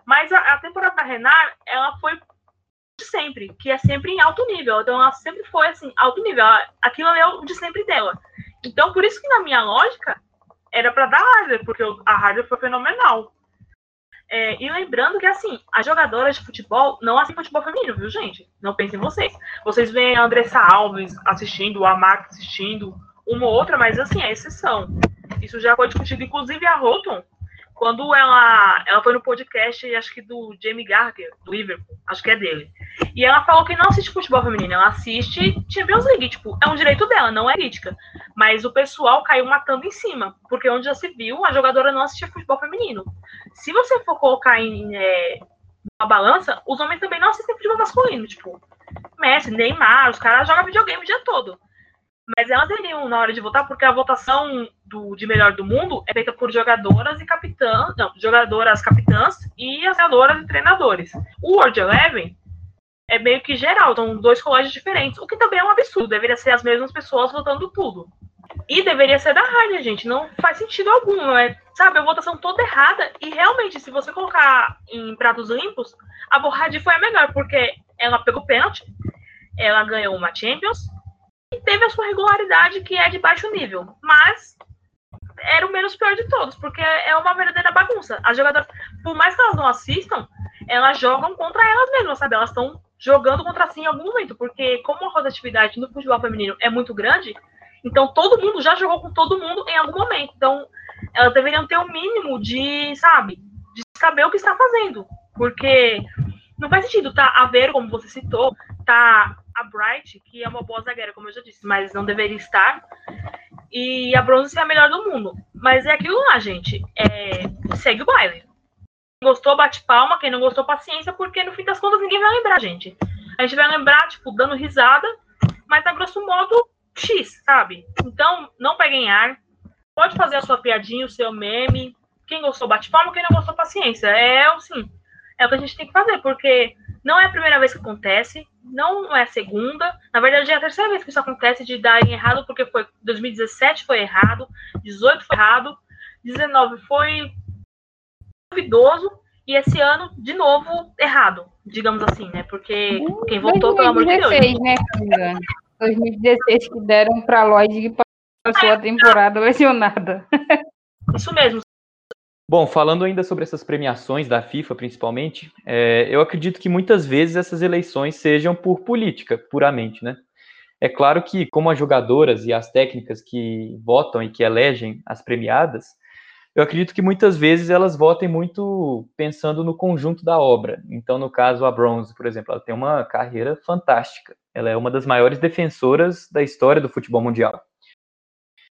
mas a, a temporada da Renard, ela foi de sempre, que é sempre em alto nível. Então ela sempre foi assim, alto nível. Aquilo é o de sempre dela. Então, por isso que na minha lógica, era para dar Harder, porque a Harder foi fenomenal. É, e lembrando que, assim, as jogadoras de futebol não assistem futebol feminino, viu, gente? Não pensem vocês. Vocês veem a Andressa Alves assistindo, a Mark assistindo, uma ou outra, mas, assim, é exceção. Isso já foi discutido, inclusive a Houghton, quando ela, ela foi no podcast, acho que do Jamie Gardner, do Liverpool, acho que é dele. E ela falou que não assiste futebol feminino, ela assiste Champions League, tipo, é um direito dela, não é crítica. Mas o pessoal caiu matando em cima, porque onde já se viu, a jogadora não assistia futebol feminino. Se você for colocar em é, uma balança, os homens também não assistem futebol masculino, tipo, Messi, Neymar, os caras jogam videogame o dia todo. Mas elas iriam na hora de votar, porque a votação do, de melhor do mundo é feita por jogadoras e capitãs, não, jogadoras capitãs e as jogadoras e treinadores. O World Eleven é meio que geral, são dois colégios diferentes, o que também é um absurdo, deveria ser as mesmas pessoas votando tudo. E deveria ser da Harvard, gente, não faz sentido algum, não é? Sabe, a votação toda errada, e realmente, se você colocar em pratos limpos, a Borradi foi a melhor, porque ela pegou pênalti, ela ganhou uma Champions, teve a sua regularidade, que é de baixo nível, mas era o menos pior de todos, porque é uma verdadeira bagunça. As jogadoras, por mais que elas não assistam, elas jogam contra elas mesmas, sabe? Elas estão jogando contra si em algum momento, porque como a rotatividade no futebol feminino é muito grande, então todo mundo já jogou com todo mundo em algum momento. Então elas deveriam ter o um mínimo de, sabe, de saber o que está fazendo, porque não faz sentido tá a ver como você citou, tá a Bright, que é uma boa zagueira, como eu já disse, mas não deveria estar, e a Bronze é a melhor do mundo. Mas é aquilo lá, gente, é, segue o baile gostou, bate palma. Quem não gostou, paciência, porque no fim das contas ninguém vai lembrar, gente. A gente vai lembrar, tipo, dando risada, mas a grosso modo, X, sabe? Então, não peguem ar. Pode fazer a sua piadinha, o seu meme. Quem gostou, bate palma. Quem não gostou, paciência. É assim. É o que a gente tem que fazer, porque não é a primeira vez que acontece, não é a segunda. Na verdade, é a terceira vez que isso acontece de dar errado, porque foi 2017 foi errado, 18 foi errado, 19 foi duvidoso e esse ano, de novo, errado, digamos assim, né? Porque quem votou, 2016, pelo amor de Deus. né, Camila? 2016 que deram para Lloyd que passou a temporada lesionada. Isso mesmo. Bom, falando ainda sobre essas premiações da FIFA, principalmente, é, eu acredito que muitas vezes essas eleições sejam por política, puramente, né? É claro que, como as jogadoras e as técnicas que votam e que elegem as premiadas, eu acredito que muitas vezes elas votem muito pensando no conjunto da obra. Então, no caso, a Bronze, por exemplo, ela tem uma carreira fantástica. Ela é uma das maiores defensoras da história do futebol mundial.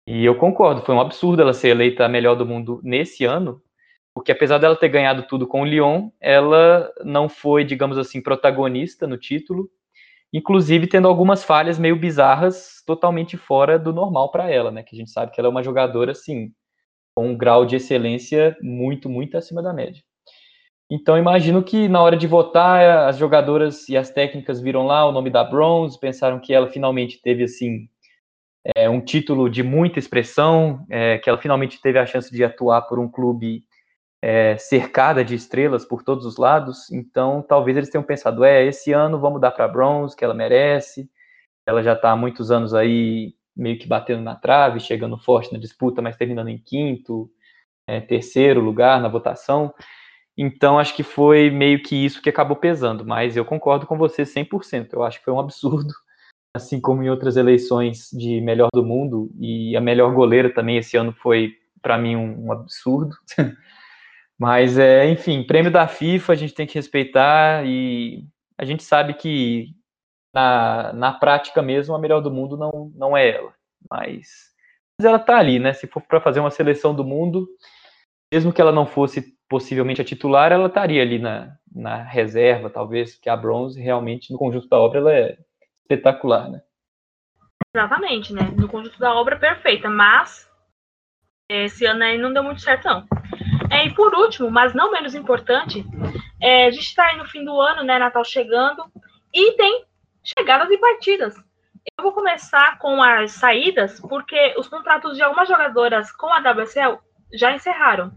E eu concordo, foi um absurdo ela ser eleita a melhor do mundo nesse ano, porque apesar dela ter ganhado tudo com o Lyon, ela não foi, digamos assim, protagonista no título, inclusive tendo algumas falhas meio bizarras, totalmente fora do normal para ela, né? Que a gente sabe que ela é uma jogadora assim com um grau de excelência muito, muito acima da média. Então, imagino que na hora de votar, as jogadoras e as técnicas viram lá o nome da Bronze, pensaram que ela finalmente teve, assim, é, um título de muita expressão, é, que ela finalmente teve a chance de atuar por um clube é, cercada de estrelas por todos os lados. Então, talvez eles tenham pensado, é, esse ano vamos dar para Bronze, que ela merece. Ela já está há muitos anos aí meio que batendo na trave, chegando forte na disputa, mas terminando em quinto, é, terceiro lugar na votação. Então, acho que foi meio que isso que acabou pesando, mas eu concordo com você 100%. Eu acho que foi um absurdo, assim como em outras eleições de melhor do mundo, e a melhor goleira também esse ano foi, para mim, um, um absurdo. mas, é, enfim, prêmio da FIFA a gente tem que respeitar e a gente sabe que na, na prática mesmo, a melhor do mundo não, não é ela. Mas, mas ela tá ali, né? Se for para fazer uma seleção do mundo, mesmo que ela não fosse possivelmente a titular, ela estaria ali na, na reserva, talvez, porque a bronze realmente, no conjunto da obra, ela é espetacular, né? Exatamente, né? No conjunto da obra, perfeita, mas esse ano aí não deu muito certo, não. É, e por último, mas não menos importante, é, a gente está aí no fim do ano, né? Natal chegando, e tem chegadas e partidas. Eu vou começar com as saídas, porque os contratos de algumas jogadoras com a WSL já encerraram.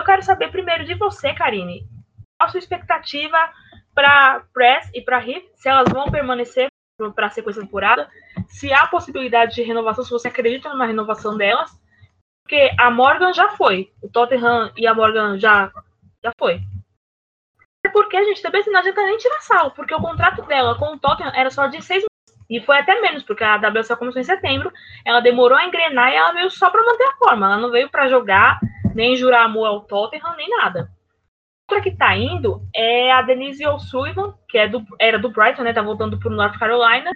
Eu quero saber primeiro de você, Karine, qual a sua expectativa para Press e para Riff, se elas vão permanecer para a sequência temporada, se há possibilidade de renovação, se você acredita numa renovação delas, porque a Morgan já foi, o Tottenham e a Morgan já, já foi porque a gente também não adianta nem tirar sal, porque o contrato dela com o Tottenham era só de seis meses. E foi até menos, porque a WSL começou em setembro, ela demorou a engrenar e ela veio só para manter a forma. Ela não veio para jogar, nem jurar amor ao Tottenham, nem nada. Outra que tá indo é a Denise O'Sullivan, que é do, era do Brighton, né? Tá voltando pro North Carolina.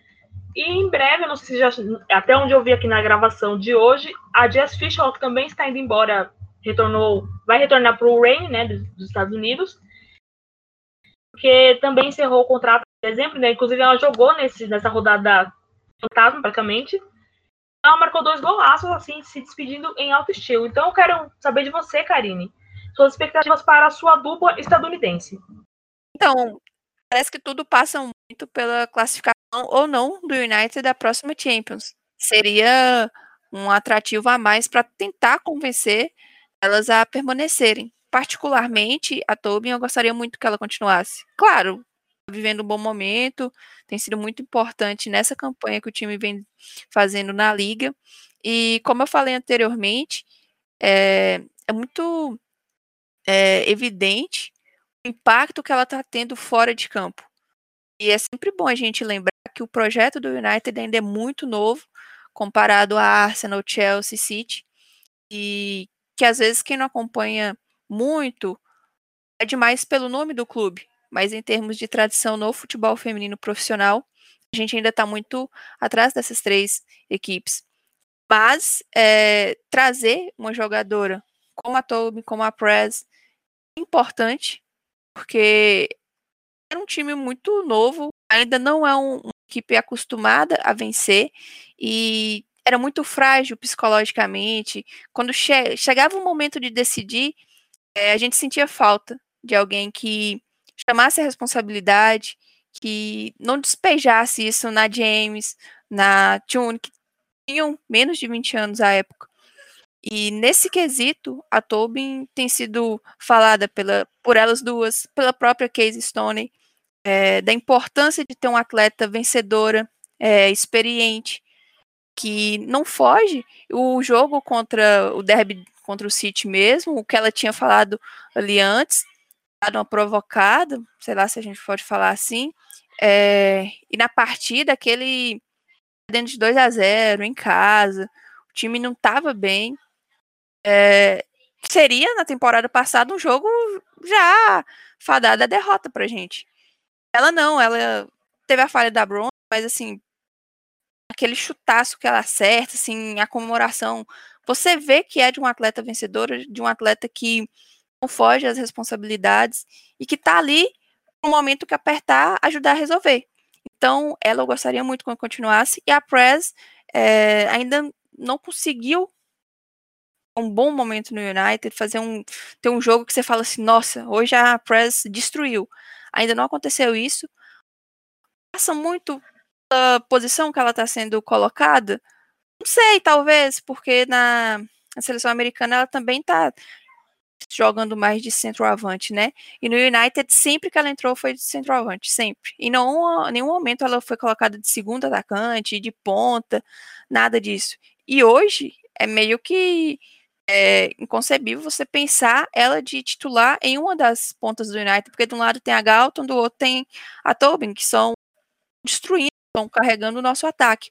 E em breve, eu não sei se já. Até onde eu vi aqui na gravação de hoje, a Jess Fisher, também está indo embora, retornou, vai retornar para o Rain, né? Dos, dos Estados Unidos porque também encerrou o contrato em dezembro, né? Inclusive ela jogou nesse, nessa rodada fantasma, praticamente. Ela marcou dois golaços, assim, se despedindo em alto estilo. Então eu quero saber de você, Karine, suas expectativas para a sua dupla estadunidense. Então, parece que tudo passa muito pela classificação ou não do United da próxima Champions. Seria um atrativo a mais para tentar convencer elas a permanecerem. Particularmente, a Tobin, eu gostaria muito que ela continuasse. Claro, vivendo um bom momento, tem sido muito importante nessa campanha que o time vem fazendo na liga. E como eu falei anteriormente, é, é muito é, evidente o impacto que ela está tendo fora de campo. E é sempre bom a gente lembrar que o projeto do United ainda é muito novo comparado a Arsenal, Chelsea, City, e que às vezes quem não acompanha muito é demais pelo nome do clube, mas em termos de tradição no futebol feminino profissional, a gente ainda está muito atrás dessas três equipes. Mas é, trazer uma jogadora como a Toby, como a Press, importante, porque era um time muito novo, ainda não é um, uma equipe acostumada a vencer e era muito frágil psicologicamente. Quando che chegava o momento de decidir, é, a gente sentia falta de alguém que chamasse a responsabilidade, que não despejasse isso na James, na Tune, que tinham menos de 20 anos à época. E nesse quesito, a Tobin tem sido falada pela, por elas duas, pela própria Casey Stoney, é, da importância de ter um atleta vencedora, é, experiente, que não foge. O jogo contra o derby contra o City mesmo, o que ela tinha falado ali antes, dado uma provocada, sei lá se a gente pode falar assim, é, e na partida, aquele dentro de 2 a 0 em casa, o time não estava bem. É, seria na temporada passada um jogo já fadado a derrota pra gente. Ela não, ela teve a falha da Bron, mas assim, aquele chutaço que ela acerta, assim, a comemoração, você vê que é de um atleta vencedora, de um atleta que não foge às responsabilidades e que tá ali no momento que apertar, ajudar a resolver. Então, ela eu gostaria muito que continuasse. E a Press é, ainda não conseguiu um bom momento no United, fazer um ter um jogo que você fala assim, nossa, hoje a Press destruiu. Ainda não aconteceu isso. Passa muito a posição que ela está sendo colocada. Não sei, talvez, porque na, na seleção americana ela também está jogando mais de centroavante, né? E no United, sempre que ela entrou, foi de centroavante, sempre. E não, em nenhum momento ela foi colocada de segunda atacante, de ponta, nada disso. E hoje é meio que é, inconcebível você pensar ela de titular em uma das pontas do United, porque de um lado tem a Galton, do outro tem a Tobin, que são destruindo, estão carregando o nosso ataque.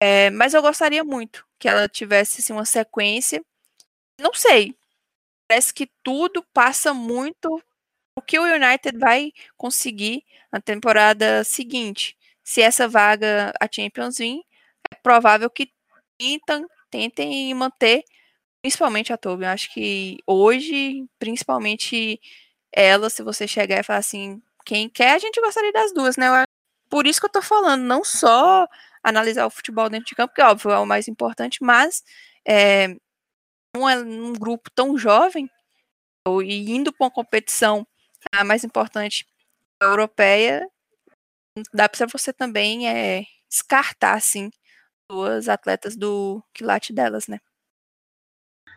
É, mas eu gostaria muito que ela tivesse assim, uma sequência. Não sei, parece que tudo passa muito o que o United vai conseguir na temporada seguinte. Se essa vaga a Champions vir, é provável que tentam, tentem manter principalmente a Toby. Eu acho que hoje, principalmente ela, se você chegar e falar assim, quem quer, a gente gostaria das duas, né? Por isso que eu tô falando, não só analisar o futebol dentro de campo, que óbvio é o mais importante, mas é, um, um grupo tão jovem e indo para uma competição a mais importante europeia, dá para você também é, descartar assim duas atletas do quilate delas, né?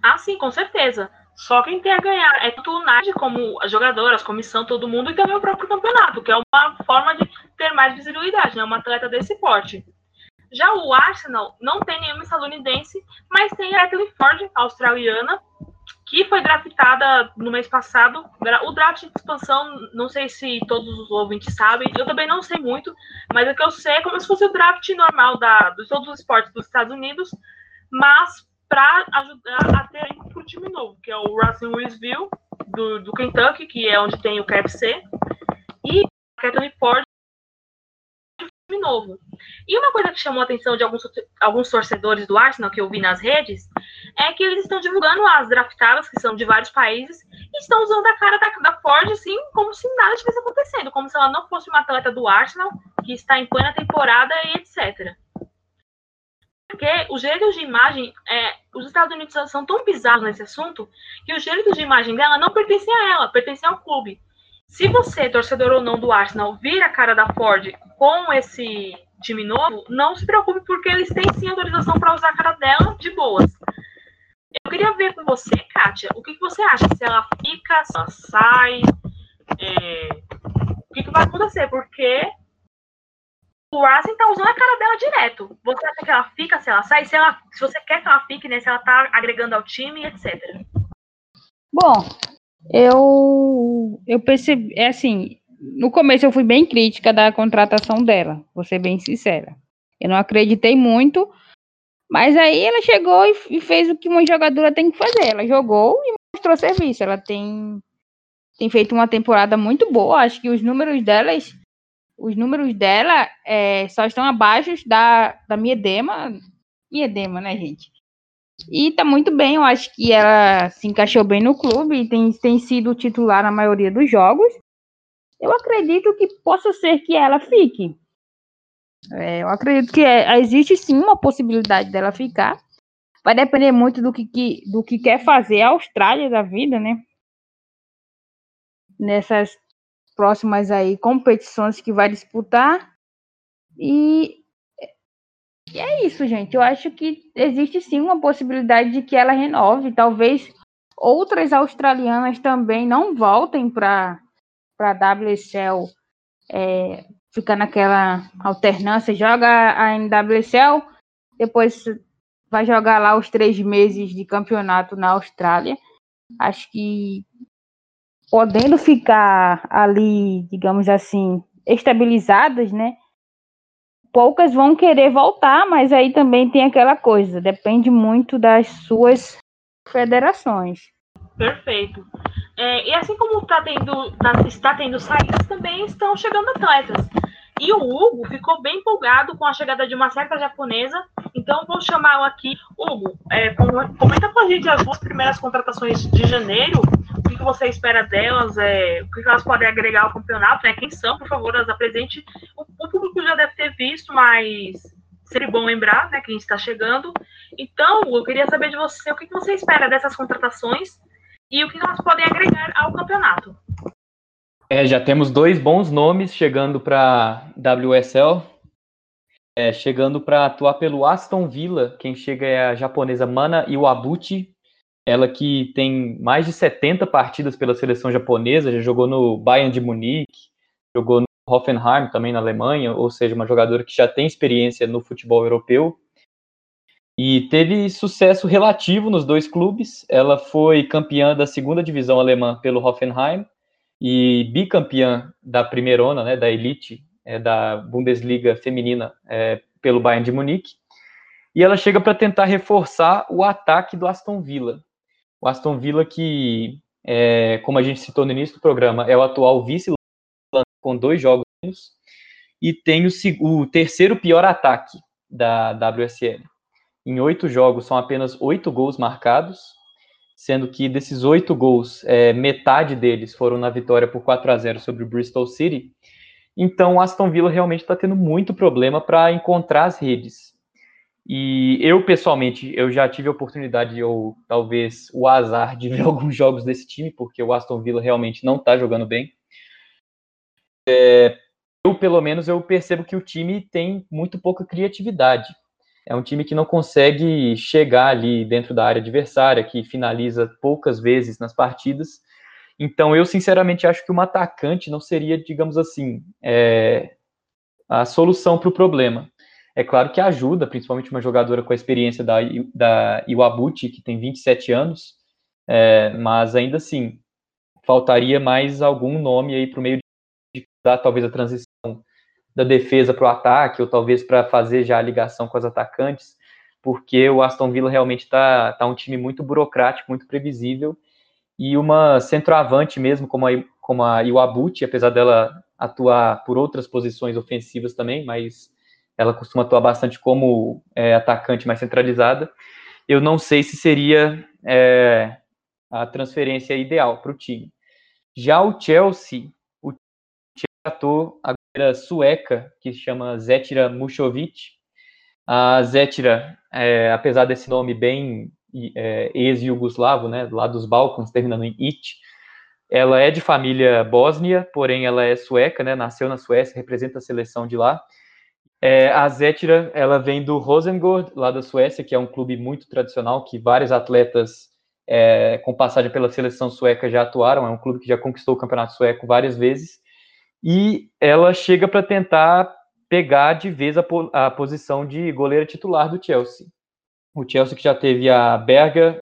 Ah, sim, com certeza. Só quem tem a ganhar é tanto o NAD como as jogadoras, comissão, todo mundo, e também o próprio campeonato, que é uma forma de ter mais visibilidade, né? Uma atleta desse porte. Já o Arsenal não tem nenhuma estadunidense, mas tem a Ethel Ford, australiana, que foi draftada no mês passado. O draft de expansão, não sei se todos os ouvintes sabem, eu também não sei muito, mas o que eu sei é como se fosse o draft normal da, de todos os esportes dos Estados Unidos, mas para ajudar a ter um time novo, que é o Racing Louisville, do, do Kentucky, que é onde tem o KFC, e a Kathleen Ford novo. E uma coisa que chamou a atenção de alguns, alguns torcedores do Arsenal que eu vi nas redes é que eles estão divulgando as draftadas, que são de vários países, e estão usando a cara da, da Ford assim, como se nada estivesse acontecendo, como se ela não fosse uma atleta do Arsenal, que está em plena temporada e etc. Porque os direitos de imagem, é, os Estados Unidos são tão bizarros nesse assunto, que os direitos de imagem dela não pertencem a ela, pertencem ao clube. Se você, torcedor ou não do Arsenal, vir a cara da Ford com esse time novo, não se preocupe, porque eles têm sim autorização para usar a cara dela de boas. Eu queria ver com você, Kátia, o que, que você acha? Se ela fica, se ela sai, é... o que, que vai acontecer? Porque o Racing tá usando a cara dela direto. Você acha que ela fica, se ela sai? Se, ela, se você quer que ela fique, né? Se ela tá agregando ao time, etc. Bom, eu, eu percebi, é assim, no começo eu fui bem crítica da contratação dela, vou ser bem sincera. Eu não acreditei muito, mas aí ela chegou e, e fez o que uma jogadora tem que fazer. Ela jogou e mostrou serviço. Ela tem, tem feito uma temporada muito boa. Acho que os números delas os números dela é, só estão abaixo da, da Miedema. Miedema, né, gente? E tá muito bem, eu acho que ela se encaixou bem no clube e tem, tem sido titular na maioria dos jogos. Eu acredito que possa ser que ela fique. É, eu acredito que é, existe sim uma possibilidade dela ficar. Vai depender muito do que, que, do que quer fazer a Austrália da vida, né? Nessas próximas aí competições que vai disputar. E, e é isso, gente. Eu acho que existe sim uma possibilidade de que ela renove. Talvez outras australianas também não voltem para a WSL é, ficar naquela alternância, joga a NWSL, depois vai jogar lá os três meses de campeonato na Austrália. Acho que podendo ficar ali, digamos assim, estabilizadas, né? Poucas vão querer voltar, mas aí também tem aquela coisa, depende muito das suas federações. Perfeito. É, e assim como tá tendo, tá, está tendo saídas, também estão chegando atletas. E o Hugo ficou bem empolgado com a chegada de uma certa japonesa. Então vou chamá-lo aqui. Hugo, é, comenta com a gente as duas primeiras contratações de janeiro que, que você espera delas, é, o que, elas podem agregar ao campeonato, né? Quem são, por favor, as apresente. O, o público já deve ter visto, mas seria bom lembrar, né, que a gente está chegando. Então, eu queria saber de você o que você espera dessas contratações e o que elas podem agregar ao campeonato. É, já temos dois bons nomes chegando para WSL. É, chegando para atuar pelo Aston Villa, quem chega é a japonesa Mana Iwabuchi, ela que tem mais de 70 partidas pela seleção japonesa, já jogou no Bayern de Munique, jogou no Hoffenheim também na Alemanha, ou seja, uma jogadora que já tem experiência no futebol europeu. E teve sucesso relativo nos dois clubes. Ela foi campeã da segunda divisão alemã pelo Hoffenheim e bicampeã da primeirona, né, da elite, é, da Bundesliga feminina é, pelo Bayern de Munique. E ela chega para tentar reforçar o ataque do Aston Villa. O Aston Villa que, é, como a gente citou no início do programa, é o atual vice com dois jogos e tem o, o terceiro pior ataque da WSL. Em oito jogos são apenas oito gols marcados, sendo que desses oito gols, é, metade deles foram na vitória por 4 a 0 sobre o Bristol City. Então, o Aston Villa realmente está tendo muito problema para encontrar as redes. E eu, pessoalmente, eu já tive a oportunidade, ou talvez o azar, de ver alguns jogos desse time, porque o Aston Villa realmente não está jogando bem. É, eu, pelo menos, eu percebo que o time tem muito pouca criatividade. É um time que não consegue chegar ali dentro da área adversária, que finaliza poucas vezes nas partidas. Então, eu, sinceramente, acho que uma atacante não seria, digamos assim, é, a solução para o problema. É claro que ajuda, principalmente uma jogadora com a experiência da, da Iwabuchi, que tem 27 anos, é, mas ainda assim, faltaria mais algum nome aí para o meio de dar talvez a transição da defesa para o ataque, ou talvez para fazer já a ligação com as atacantes, porque o Aston Villa realmente está tá um time muito burocrático, muito previsível, e uma centroavante mesmo, como a, como a Iwabuchi, apesar dela atuar por outras posições ofensivas também, mas ela costuma atuar bastante como é, atacante mais centralizada. Eu não sei se seria é, a transferência ideal para o time. Já o Chelsea, o Chelsea tratou a sueca, que se chama Zetira Muchovic. A Zetira, é, apesar desse nome bem é, ex-yugoslavo, né, lá dos Balcãs, terminando em it, Ela é de família bósnia, porém ela é sueca, né? Nasceu na Suécia, representa a seleção de lá. É, a Zetira, ela vem do Rosengård, lá da Suécia, que é um clube muito tradicional, que vários atletas é, com passagem pela seleção sueca já atuaram. É um clube que já conquistou o campeonato sueco várias vezes. E ela chega para tentar pegar de vez a, a posição de goleira titular do Chelsea. O Chelsea que já teve a Berger,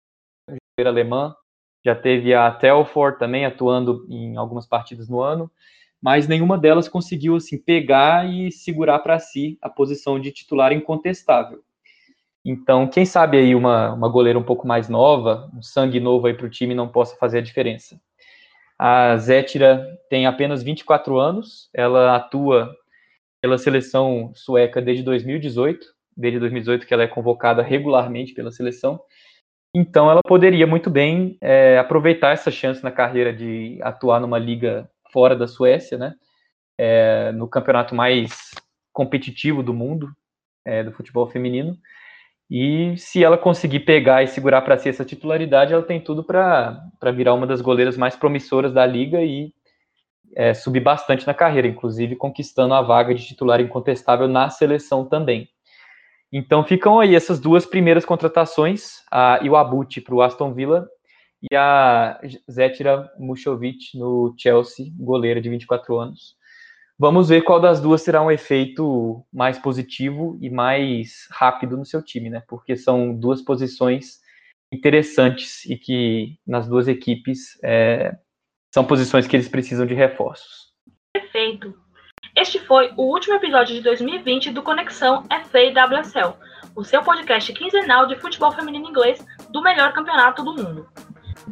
goleira alemã, já teve a Telford também atuando em algumas partidas no ano, mas nenhuma delas conseguiu assim pegar e segurar para si a posição de titular incontestável. Então, quem sabe aí uma, uma goleira um pouco mais nova, um sangue novo aí para o time não possa fazer a diferença. A Zétira tem apenas 24 anos, ela atua pela seleção sueca desde 2018, desde 2018 que ela é convocada regularmente pela seleção. Então, ela poderia muito bem é, aproveitar essa chance na carreira de atuar numa liga fora da Suécia, né? É, no campeonato mais competitivo do mundo, é, do futebol feminino. E se ela conseguir pegar e segurar para si essa titularidade, ela tem tudo para virar uma das goleiras mais promissoras da liga e é, subir bastante na carreira, inclusive conquistando a vaga de titular incontestável na seleção também. Então ficam aí essas duas primeiras contratações, a Iwabuchi para o Aston Villa e a Zetira Muchovic no Chelsea, goleira de 24 anos. Vamos ver qual das duas terá um efeito mais positivo e mais rápido no seu time, né? Porque são duas posições interessantes e que nas duas equipes é, são posições que eles precisam de reforços. Perfeito. Este foi o último episódio de 2020 do Conexão FAWSL, o seu podcast quinzenal de futebol feminino inglês do melhor campeonato do mundo.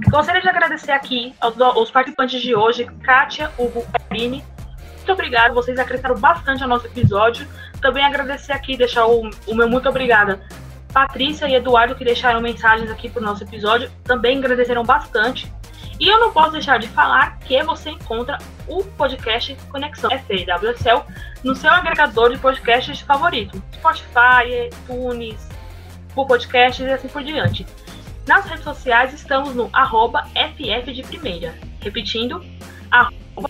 Gostaria de agradecer aqui aos, aos participantes de hoje, Kátia, Hugo e. Muito obrigado, vocês acrescentaram bastante ao nosso episódio. Também agradecer aqui, deixar o, o meu muito obrigada Patrícia e Eduardo que deixaram mensagens aqui para o nosso episódio, também agradeceram bastante. E eu não posso deixar de falar que você encontra o podcast Conexão FAWSL no seu agregador de podcasts favorito, Spotify, iTunes, Google Podcasts e assim por diante. Nas redes sociais estamos no arroba FF de primeira. Repetindo, arroba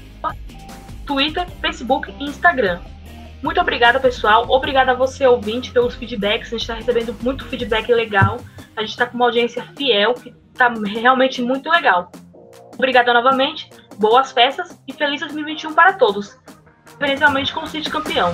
Twitter, Facebook e Instagram. Muito obrigada, pessoal. Obrigada a você, ouvinte, pelos feedbacks. A gente está recebendo muito feedback legal. A gente está com uma audiência fiel, que está realmente muito legal. Obrigada novamente, boas festas e feliz 2021 para todos, preferencialmente com o City campeão.